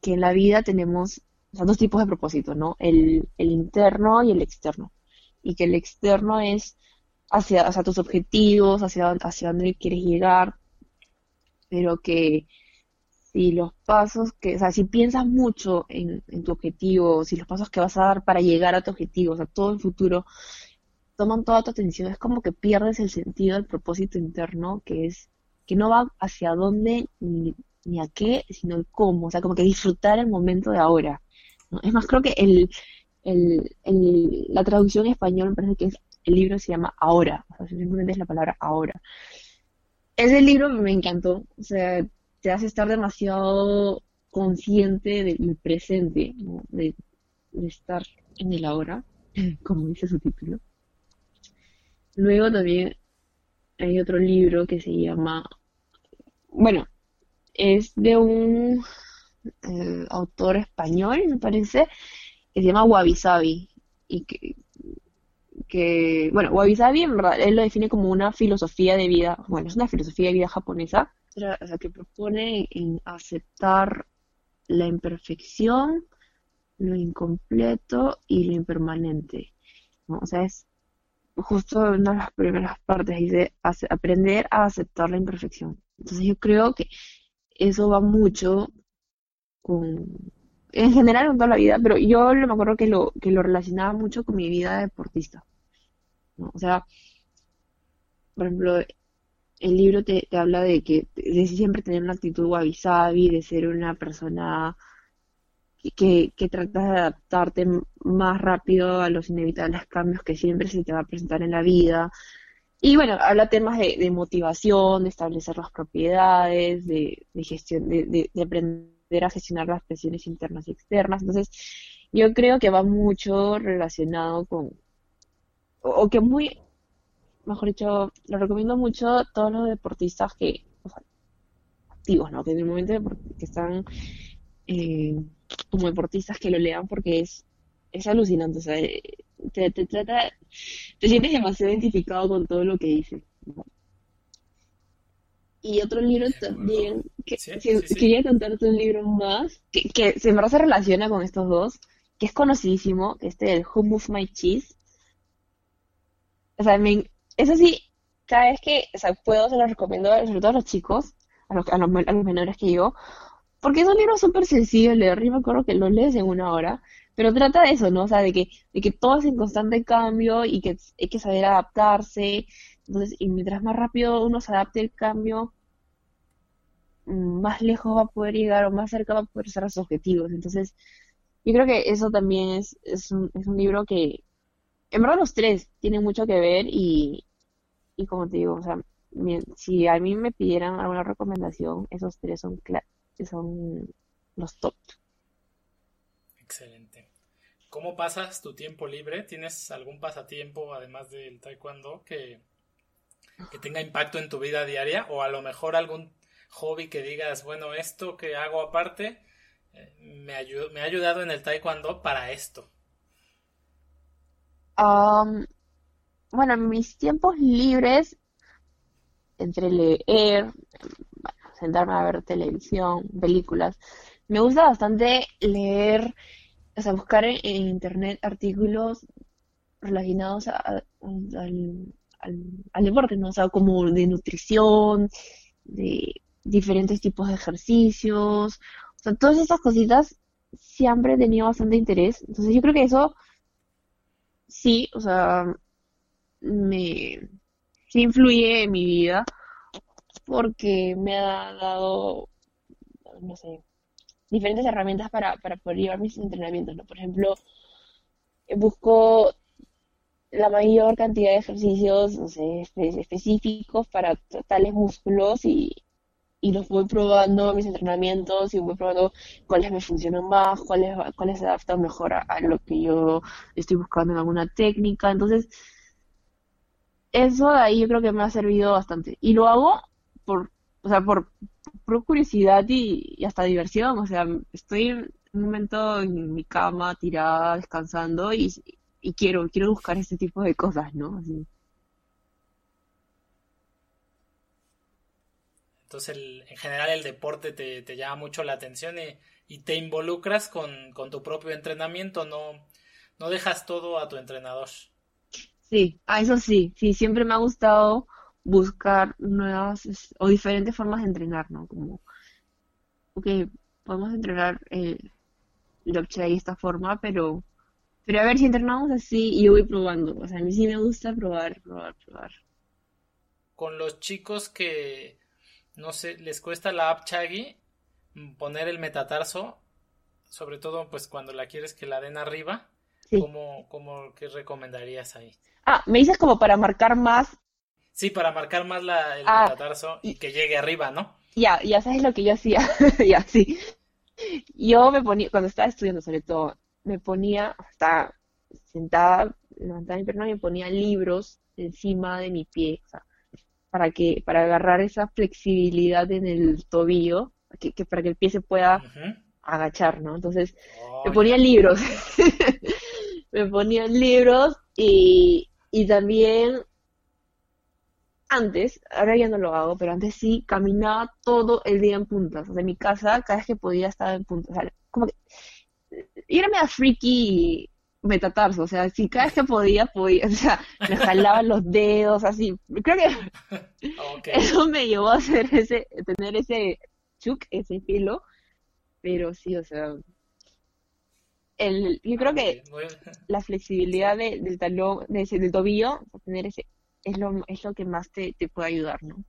que en la vida tenemos dos tipos de propósitos, ¿no? El, el interno y el externo. Y que el externo es hacia, hacia tus objetivos, hacia, hacia dónde quieres llegar, pero que si los pasos que, o sea, si piensas mucho en, en tu objetivo, si los pasos que vas a dar para llegar a tu objetivo, o sea, todo el futuro, toman toda tu atención, es como que pierdes el sentido del propósito interno, que es que no va hacia dónde ni, ni a qué, sino el cómo, o sea, como que disfrutar el momento de ahora. Es más, creo que el, el, el, la traducción en español me parece que es, el libro se llama Ahora, o sea, simplemente es la palabra Ahora. Ese libro me encantó, o sea, te hace estar demasiado consciente del presente, de, estar en el ahora, como dice su título. Luego también hay otro libro que se llama, bueno, es de un eh, autor español, me parece, que se llama Wabi Sabi. Y que, que, bueno, Wabi Sabi en verdad él lo define como una filosofía de vida, bueno, es una filosofía de vida japonesa, que propone en aceptar la imperfección, lo incompleto y lo impermanente. ¿no? O sea, es justo una de las primeras partes dice aprender a aceptar la imperfección. Entonces yo creo que eso va mucho con, en general con toda la vida, pero yo me acuerdo que lo, que lo relacionaba mucho con mi vida de deportista. O sea, por ejemplo, el libro te, te habla de que de siempre tener una actitud wabi-sabi, de ser una persona que, que tratas de adaptarte más rápido a los inevitables cambios que siempre se te va a presentar en la vida, y bueno, habla temas de, motivación, de establecer las propiedades, de, de gestión, de, de, aprender a gestionar las presiones internas y externas. Entonces, yo creo que va mucho relacionado con, o, que muy, mejor dicho, lo recomiendo mucho a todos los deportistas que, o sea, activos, ¿no? Que en el momento que están eh, como deportistas que lo lean porque es, es alucinante, o sea, te, te trata, te sientes demasiado identificado con todo lo que dice. Y otro libro también, que, quería contarte un libro más, que, que se me se relaciona con estos dos, que es conocidísimo, que este el Who Moved My Cheese. O sea, me, eso sí, cada vez que o sea, puedo se lo recomiendo, sobre todo a los chicos, a los, los, los menores que yo, porque es un libro súper sencillo de leer, y me acuerdo que lo lees en una hora, pero trata de eso, ¿no? O sea, de que, de que todo es en constante cambio y que hay que saber adaptarse. Entonces, y mientras más rápido uno se adapte al cambio, más lejos va a poder llegar o más cerca va a poder ser a sus objetivos. Entonces, yo creo que eso también es, es, un, es un libro que, en verdad los tres tienen mucho que ver y, y como te digo, o sea, si a mí me pidieran alguna recomendación, esos tres son, son los top. Excelente. ¿Cómo pasas tu tiempo libre? ¿Tienes algún pasatiempo, además del taekwondo, que, que tenga impacto en tu vida diaria? ¿O a lo mejor algún hobby que digas, bueno, esto que hago aparte eh, me, me ha ayudado en el taekwondo para esto? Bueno, en mis tiempos libres, entre leer, sentarme a ver televisión, películas, me gusta bastante leer o sea, buscar en, internet artículos relacionados al, al, deporte, ¿no? O sea, como de nutrición, de diferentes tipos de ejercicios, o sea, todas esas cositas siempre he tenido bastante interés. Entonces yo creo que eso sí, o sea, me sí influye en mi vida porque me ha dado, no sé, diferentes herramientas para, para poder llevar mis entrenamientos, ¿no? Por ejemplo, busco la mayor cantidad de ejercicios específicos para tales músculos y, y los voy probando en mis entrenamientos y voy probando cuáles me funcionan más, cuáles, cuáles se adaptan mejor a, lo que yo estoy buscando en alguna técnica. Entonces, eso de ahí yo creo que me ha servido bastante. Y lo hago por, o sea, por, por curiosidad y, hasta diversión. O sea, estoy un momento en mi cama, tirada, descansando y, y quiero, quiero buscar ese tipo de cosas, ¿no? Entonces, el- en general, el deporte te, te llama mucho la atención y, y te involucras con, con tu propio entrenamiento, no, no dejas todo a tu entrenador. Sí, a eso sí, sí, siempre me ha gustado buscar nuevas o diferentes formas de entrenar, ¿no? Como, ok, podemos entrenar eh, el Dog de esta forma, pero, pero a ver si entrenamos así y yo voy probando. O sea, a mí sí me gusta probar, probar, probar. Con los chicos que, no sé, les cuesta la app Chaggy poner el metatarso, sobre todo pues cuando la quieres que la den arriba, Sí. ¿cómo, cómo, qué recomendarías ahí? Ah, me dices como para marcar más. Sí, para marcar más la, el Ah, metatarso y que llegue arriba, ¿no? ya, ya sabes lo que yo hacía. Ya, sí. Yo me ponía, cuando estaba estudiando sobre todo, me ponía, estaba sentada, levantada mi pierna y me ponía libros encima de mi pie, o sea, para que, para agarrar esa flexibilidad en el tobillo, que, que para que el pie se pueda agachar, ¿no? Entonces, Oh, me ponía libros, me ponía libros y, y también antes, ahora ya no lo hago, pero antes sí caminaba todo el día en puntas. O sea, en mi casa, cada vez que podía estaba en puntas. O sea, como que yo era media freaky metatarso, o sea, si cada vez que podía, podía, o sea, me jalaba los dedos, así. Creo que eso me llevó a hacer ese, tener ese chuk, ese pelo, pero sí, o sea, el, yo creo que Muy- la flexibilidad de- del talón, de ese- del tobillo, tener ese, es lo, es lo que más te, te puede ayudar, ¿no?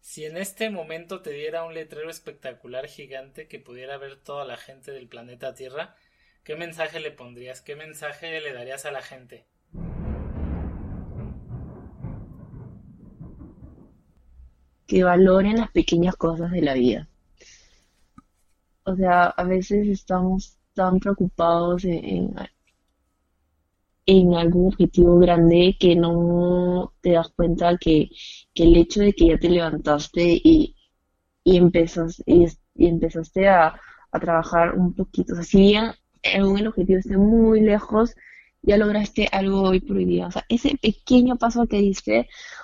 Si en este momento te diera un letrero espectacular gigante que pudiera ver toda la gente del planeta Tierra, ¿qué mensaje le pondrías? ¿Qué mensaje le darías a la gente? Que valoren las pequeñas cosas de la vida. O sea, a veces estamos tan preocupados en, en, algún objetivo grande que no te das cuenta que, que el hecho de que ya te levantaste y, y empezas, y empezaste a, a trabajar un poquito. O sea, si bien aún el objetivo esté muy lejos, ya lograste algo hoy por hoy día. O sea, ese pequeño paso que diste,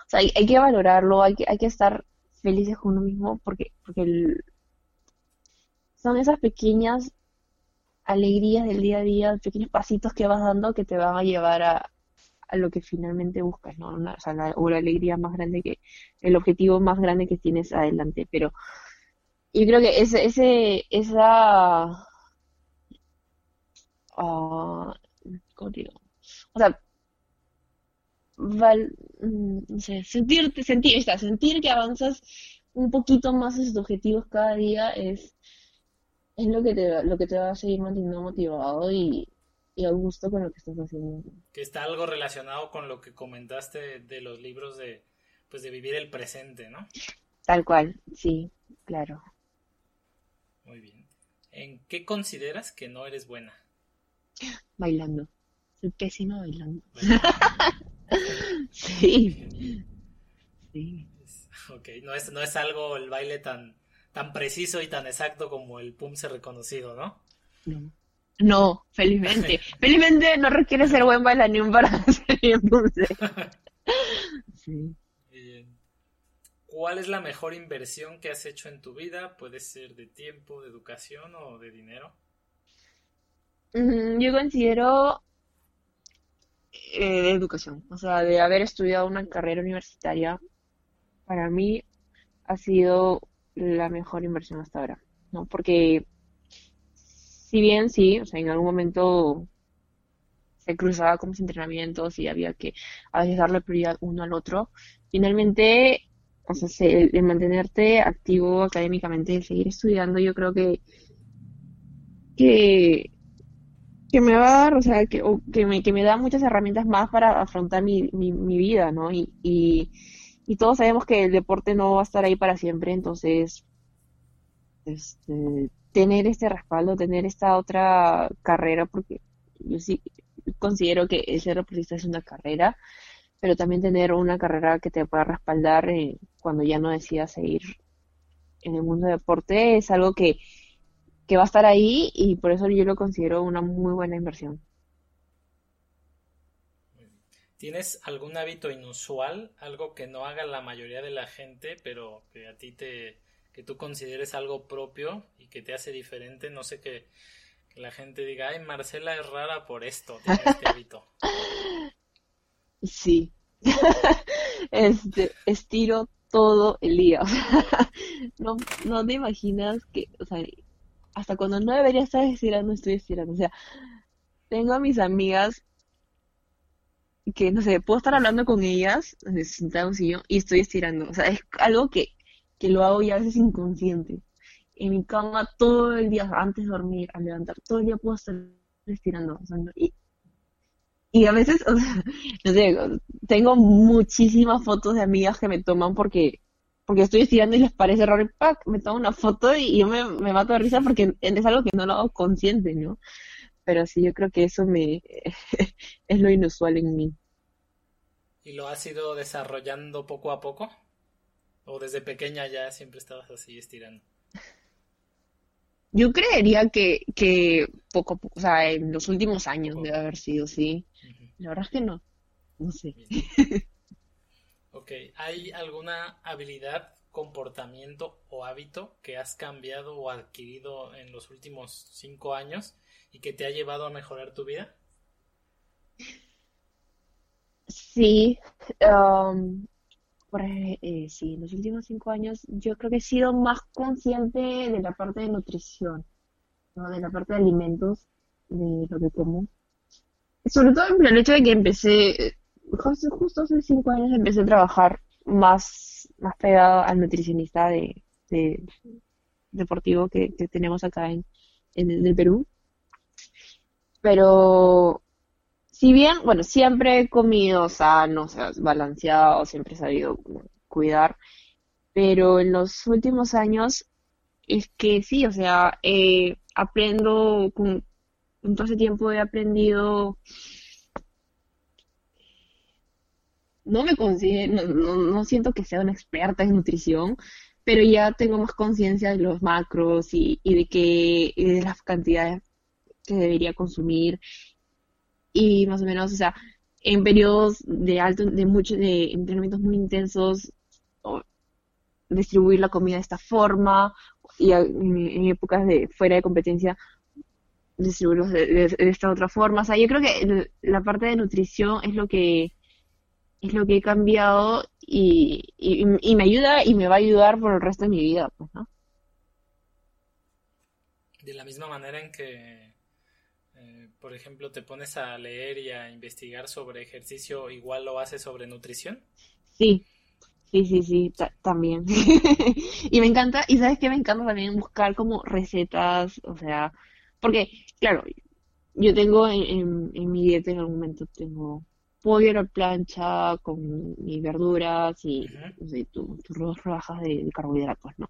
o sea, hay, hay que valorarlo, hay que, hay que estar felices con uno mismo porque, porque el- son esas pequeñas alegrías del día a día, pequeños pasitos que vas dando que te van a llevar a, a lo que finalmente buscas, ¿no? Una- o sea, la, o la alegría más grande que, el objetivo más grande que tienes adelante. Pero yo creo que ese, ese, esa, ah, ¿cómo te digo? O sea, val- mm, no sé, sentirte, sentir, está, sentir que avanzas un poquito más en tus objetivos cada día es, es lo que te, va- lo que te va a seguir manteniendo motivado y, y a gusto con lo que estás haciendo. Que está algo relacionado con lo que comentaste de los libros de, pues de vivir el presente, ¿no? Tal cual, sí, claro. Muy bien. ¿En qué consideras que no eres buena? Bailando. Soy pésima bailando. Sí, sí. ok, no es, no es algo el baile tan, tan preciso y tan exacto como el Pumse reconocido, ¿no? No. No, felizmente. Felizmente no requiere ser buen bailarín para ser bien dulce. Sí. Bien. ¿Cuál es la mejor inversión que has hecho en tu vida? Puede ser de tiempo, de educación o de dinero. Yo considero eh, de educación, o sea, de haber estudiado una carrera universitaria, para mí ha sido la mejor inversión hasta ahora, ¿no? Porque si bien sí, o sea, en algún momento se cruzaba con mis entrenamientos y había que a veces darle prioridad uno al otro, finalmente, o sea, se- el, el mantenerte activo académicamente, el seguir estudiando, yo creo que, que que me va a dar, o sea, que, o que me, que me da muchas herramientas más para afrontar mi, mi, mi vida, ¿no? Y, y, y todos sabemos que el deporte no va a estar ahí para siempre, entonces, este, tener este respaldo, tener esta otra carrera, porque yo sí considero que el ser deportista es una carrera, pero también tener una carrera que te pueda respaldar eh, cuando ya no decidas seguir en el mundo del deporte es algo que, que va a estar ahí y por eso yo lo considero una muy buena inversión. ¿Tienes algún hábito inusual, algo que no haga la mayoría de la gente, pero que a ti te, que tú consideres algo propio y que te hace diferente? No sé, que, la gente diga, ay, Marcela es rara por esto, tiene este hábito. Sí. este, estiro todo el día. no, no te imaginas que, o sea, hasta cuando no debería estar estirando, estoy estirando. O sea, tengo a mis amigas que, no sé, puedo estar hablando con ellas, sentada en y estoy estirando. O sea, es algo que, que lo hago ya a veces inconsciente. En mi cama todo el día, antes de dormir, al levantar, todo el día puedo estar estirando. y, y a veces, o sea, no sé, tengo muchísimas fotos de amigas que me toman porque porque estoy estirando y les parece raro y ¡pac! me tomo una foto y yo me, me mato de risa porque es algo que no lo hago consciente, ¿no? pero sí, yo creo que eso me es lo inusual en mí. ¿Y lo has ido desarrollando poco a poco? ¿O desde pequeña ya siempre estabas así estirando? Yo creería que, que poco a poco, o sea, en los últimos años debe haber sido, sí. La verdad es que no, no sé. ok, ¿hay alguna habilidad, comportamiento o hábito que has cambiado o adquirido en los últimos cinco años y que te ha llevado a mejorar tu vida? Sí, um, eh, sí, en los últimos cinco años yo creo que he sido más consciente de la parte de nutrición, ¿no? de la parte de alimentos, de lo que como. Sobre todo en el hecho de que empecé, justo, hace cinco años empecé a trabajar más, más pegado al nutricionista de, deportivo que, tenemos acá en, en el Perú. Pero si bien, bueno, siempre he comido sano, o sea, balanceado, siempre he sabido cuidar, pero en los últimos años es que sí, o sea, eh, aprendo, con, todo ese tiempo he aprendido, no me considero, no, no, siento que sea una experta en nutrición, pero ya tengo más conciencia de los macros y, y de que de las cantidades que debería consumir y más o menos, o sea, en periodos de alto, de muchos, de entrenamientos muy intensos, distribuir la comida de esta forma y en, épocas de fuera de competencia distribuirlos de, esta otra forma. O sea, yo creo que la parte de nutrición es lo que es lo que he cambiado y, y, me ayuda y me va a ayudar por el resto de mi vida, pues, ¿no? De la misma manera en que eh, por ejemplo, te pones a leer y a investigar sobre ejercicio, igual lo haces sobre nutrición. Sí, sí, sí, sí, también. y me encanta, y sabes que me encanta también buscar como recetas, o sea, porque, claro, yo tengo en, mi dieta en algún momento tengo pollo a la plancha con mis verduras y tus rodajas de, de carbohidratos, ¿no?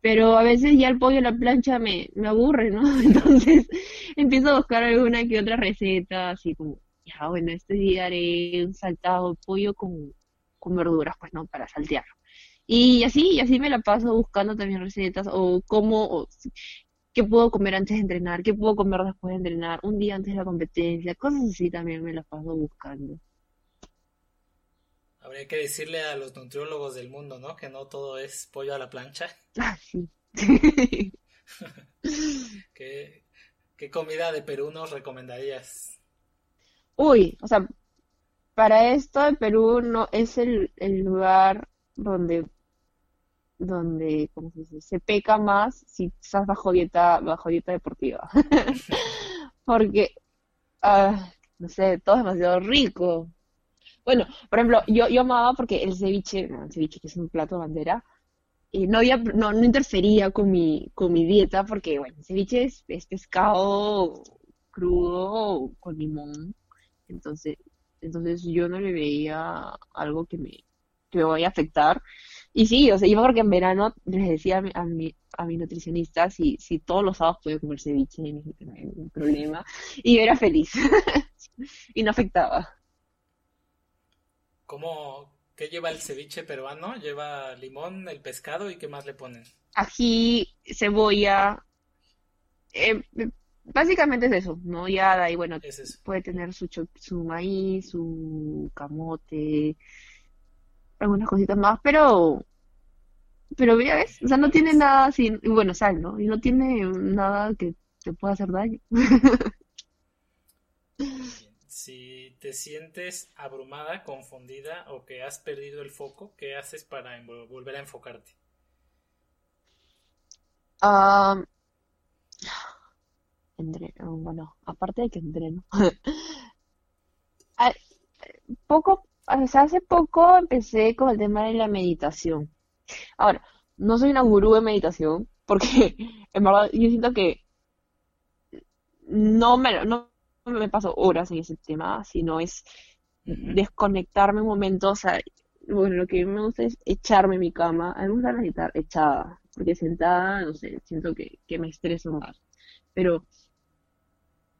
pero a veces ya el pollo a la plancha me, me aburre, ¿no? Entonces empiezo a buscar alguna que otra receta, así como, ya bueno, este día haré un saltado de pollo con, con verduras, pues no, para saltear. Y así, y así me la paso buscando también recetas, o cómo, o qué puedo comer antes de entrenar, qué puedo comer después de entrenar, un día antes de la competencia, cosas así también me las paso buscando. Habría que decirle a los nutriólogos del mundo, ¿no? Que no todo es pollo a la plancha. Ah, sí. ¿Qué, comida de Perú nos recomendarías? Uy, o sea, para esto de Perú no es el, lugar donde donde ¿cómo se, dice? se peca más si estás bajo dieta bajo dieta deportiva porque ah, no sé todo es demasiado rico bueno, por ejemplo, yo, yo amaba porque el ceviche, el ceviche que es un plato de bandera, y no, había, no, no interfería con mi, con mi dieta porque, bueno, el ceviche es, pescado crudo con limón, entonces, entonces yo no le veía algo que me, que me vaya a afectar. Y sí, o sea, yo porque en verano les decía a mi, a mi, a mi nutricionista si, si todos los sábados podía comer ceviche, me que había ningún problema, y yo era feliz, y no afectaba. ¿Cómo, qué lleva el ceviche peruano? Lleva limón, el pescado y qué más le ponen. Ají, cebolla, eh, básicamente es eso, ¿no? Ya de ahí, bueno, Es puede tener su, su maíz, su camote, algunas cositas más, pero, pero ya ves, o sea, no tiene nada sin, y bueno, sal, ¿no? Y no tiene nada que te pueda hacer daño. Si te sientes abrumada, confundida o que has perdido el foco, ¿qué haces para volver a enfocarte? Ah, entre- bueno, aparte de que entreno, poco, o sea, hace poco empecé con el tema de la meditación. Ahora, no soy una gurú de meditación, porque en verdad yo siento que no me, no me paso horas en ese tema, sino es desconectarme un momento, o sea, bueno, lo que me gusta es echarme en mi cama, a mí me gusta meditar echada, porque sentada, no sé, siento que, que me estreso más, pero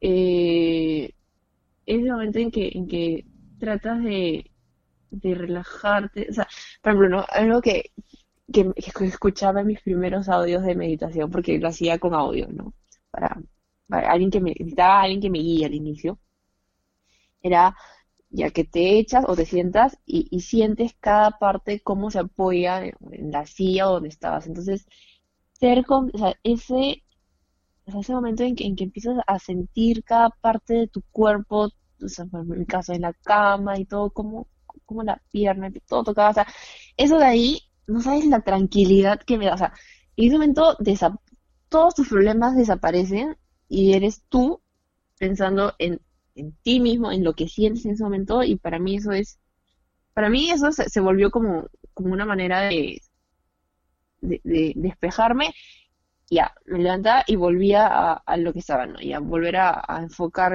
eh, ese momento en que, en que tratas de, de relajarte, o sea, por ejemplo, ¿no? Algo que, que, escuchaba en mis primeros audios de meditación, porque lo hacía con audio, ¿no? Para, alguien que me, necesitaba alguien que me guíe al inicio, era ya que te echas o te sientas y, y sientes cada parte cómo se apoya en, la silla donde estabas. Entonces, ser con, o sea, ese, o sea, ese momento en que, en que empiezas a sentir cada parte de tu cuerpo, o sea, en mi caso, en la cama y todo, como, como la pierna, todo tocaba, o sea, eso de ahí, no sabes la tranquilidad que me da, o sea, en ese momento todos tus problemas desaparecen y eres tú pensando en, en ti mismo, en lo que sientes en ese momento, y para mí eso es, para mí eso se, se volvió como, como una manera de, de, de despejarme, ya, me levantaba y volvía a, lo que estaba, ¿no? Y a volver a, a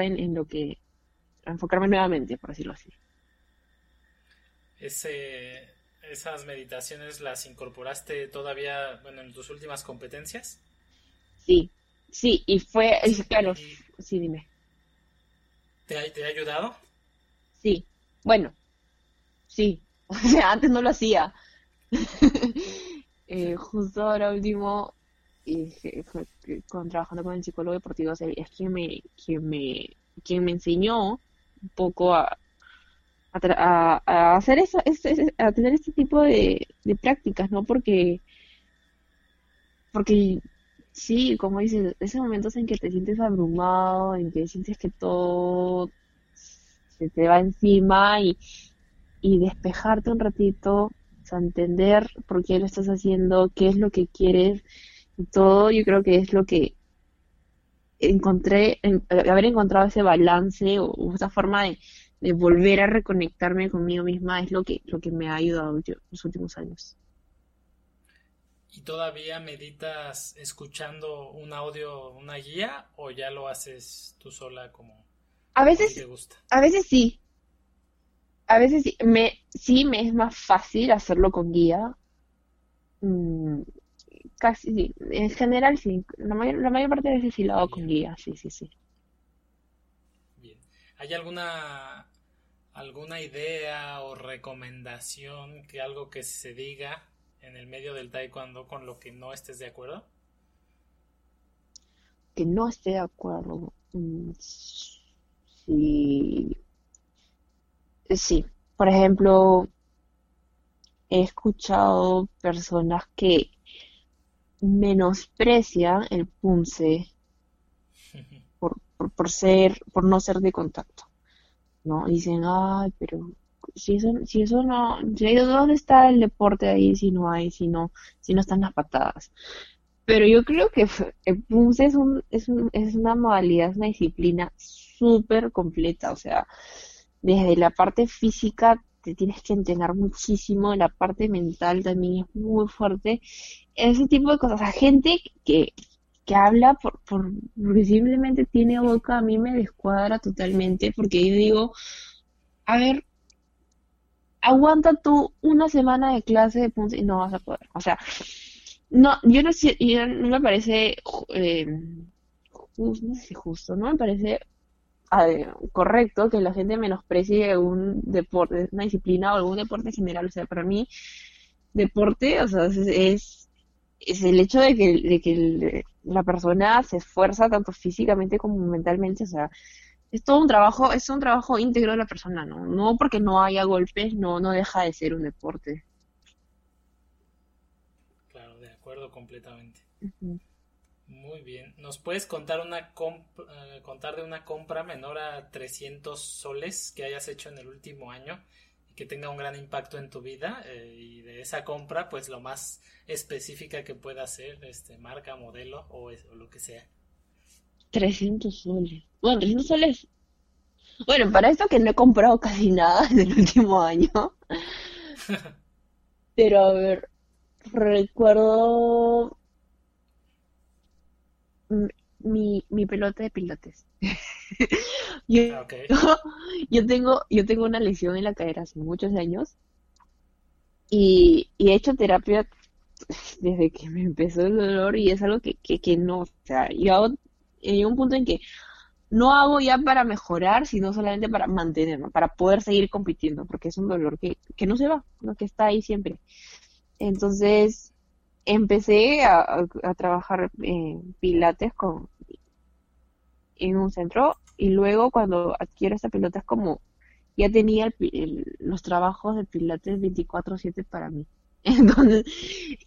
en, en lo que, a enfocarme nuevamente, por decirlo así. Ese, esas meditaciones las incorporaste todavía, bueno, en tus últimas competencias. Sí, sí, y fue, es- claro, ¿Y sí, dime, te ha, te ha ayudado? sí, bueno, sí, o sea, antes no lo hacía. Eh, justo ahora último, y con, trabajando con el psicólogo deportivo, es quien me, quien me, quien me enseñó un poco a, a, a- hacer eso, a tener este tipo de, prácticas, ¿no? Porque, porque sí, como dices, esos momentos en que te sientes abrumado, en que sientes que todo se te va encima y, y despejarte un ratito, o sea, entender por qué lo estás haciendo, qué es lo que quieres y todo, yo creo que es lo que encontré, en- haber encontrado ese balance o esa forma de, de volver a reconectarme conmigo misma es lo que, lo que me ha ayudado ulti- los últimos años. ¿Y todavía meditas escuchando un audio, una guía, o ya lo haces tú sola como, A veces, te gusta? a veces sí, a veces sí, me, sí me es más fácil hacerlo con guía, mm, casi sí, en general sí, la mayor, la mayor parte de veces sí lo hago con guía, sí, sí, sí. bien. ¿Hay alguna, alguna idea o recomendación que algo que se diga en el medio del taekwondo con lo que no estés de acuerdo? Que no esté de acuerdo, mm, sí, sí, por ejemplo, he escuchado personas que menosprecian el punce por, por, por ser, por no ser de contacto, Dicen, ay, pero si eso, si eso no, si ¿dónde está el deporte ahí si no hay, si no, si no están las patadas? Pero yo creo que el punce es un, es un, es una modalidad, es una disciplina súper completa, o sea, desde la parte física te tienes que entrenar muchísimo, la parte mental también es muy fuerte, ese tipo de cosas, o sea, gente que, que habla por, por, porque simplemente tiene boca, a mí me descuadra totalmente, porque yo digo, a ver, aguanta tú una semana de clase de punto y no vas a poder. O sea, no, yo no me parece, eh, justo, no me parece correcto que la gente menosprecie algún deporte, una disciplina o algún deporte general. O sea, para mí, deporte, o sea, es el hecho de que, de que la persona se esfuerza tanto físicamente como mentalmente, o sea, es todo un trabajo, es un trabajo íntegro de la persona, ¿no? No porque no haya golpes, no, no deja de ser un deporte. Claro, de acuerdo completamente. Muy bien. ¿Nos puedes contar una eh, contar de una compra menor a 300 soles que hayas hecho en el último año que tenga un gran impacto en tu vida? Eh, y de esa compra, pues lo más específica que pueda ser, este, marca, modelo o, o lo que sea. 300 soles. Bueno, 300 soles. Bueno, para esto que no he comprado casi nada en el último año. Pero a ver, recuerdo mi, mi pelota de pilates. yo, ah, yo, tengo, yo tengo una lesión en la cadera hace muchos años y, he hecho terapia desde que me empezó el dolor y es algo que, que, no, o sea, yo hay un punto en que no hago ya para mejorar, sino solamente para mantenerme, para poder seguir compitiendo, porque es un dolor que, que no se va, ¿no? que está ahí siempre. Entonces, empecé a, trabajar en pilates con, en un centro y luego cuando adquiero esta pelota es como ya tenía los trabajos de pilates 24/7 para mí. Entonces,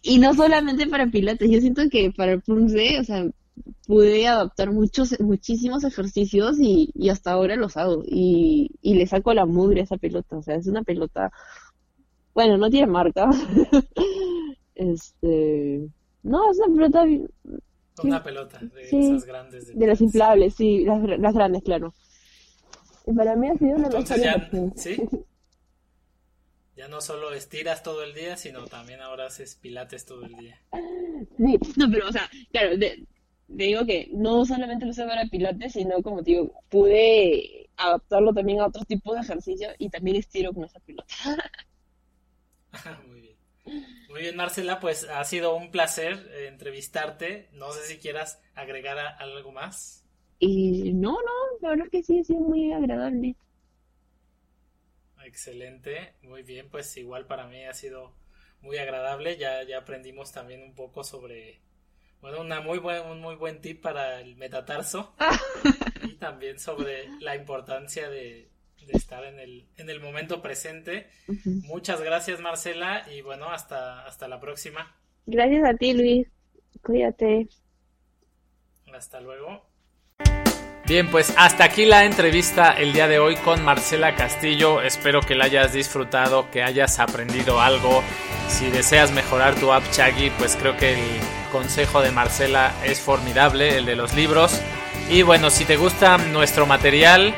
y no solamente para pilates, yo siento que para el Punce, o sea, pude adaptar muchos, muchísimos ejercicios y, y hasta ahora los hago y, y le saco la mugre a esa pelota, o sea, es una pelota, bueno, no tiene marca, Este. No, es una pelota. Una pelota de esas grandes. De, las inflables, sí, las, las, grandes, claro. Y para mí ha sido una Entonces ya, ¿sí? Ya no solo estiras todo el día, sino también ahora haces pilates todo el día. Sí, no, pero, o sea, claro, te digo que no solamente lo sé para pilates, sino como te digo, pude adaptarlo también a otros tipos de ejercicio y también estiro con esa pelota. Muy bien. Muy bien, Marcela, pues ha sido un placer eh, entrevistarte. No sé si quieras agregar algo más. Y no, no, la verdad es que sí, ha sido muy agradable. Excelente, muy bien, pues igual para mí ha sido muy agradable. Ya, ya aprendimos también un poco sobre, bueno, una muy buen, un muy buen tip para el metatarso y también sobre la importancia de, de estar en el, en el momento presente. Muchas gracias, Marcela, y bueno, hasta, hasta la próxima. Gracias a ti, Luis. Cuídate. Hasta luego. Bien, pues hasta aquí la entrevista el día de hoy con Marcela Castillo. Espero que la hayas disfrutado, que hayas aprendido algo. Si deseas mejorar tu app Chaggy, pues creo que el consejo de Marcela es formidable, el de los libros. Y bueno, si te gusta nuestro material,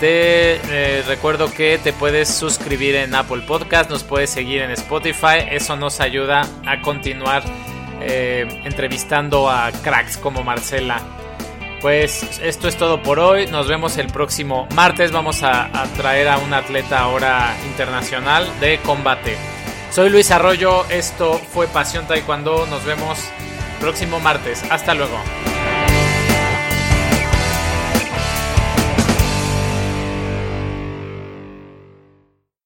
te eh, recuerdo que te puedes suscribir en Apple Podcast, nos puedes seguir en Spotify, eso nos ayuda a continuar eh, entrevistando a cracks como Marcela. Pues esto es todo por hoy, nos vemos el próximo martes, vamos a, a traer a un atleta ahora internacional de combate. Soy Luis Arroyo, esto fue Pasión Taekwondo, nos vemos próximo martes, hasta luego.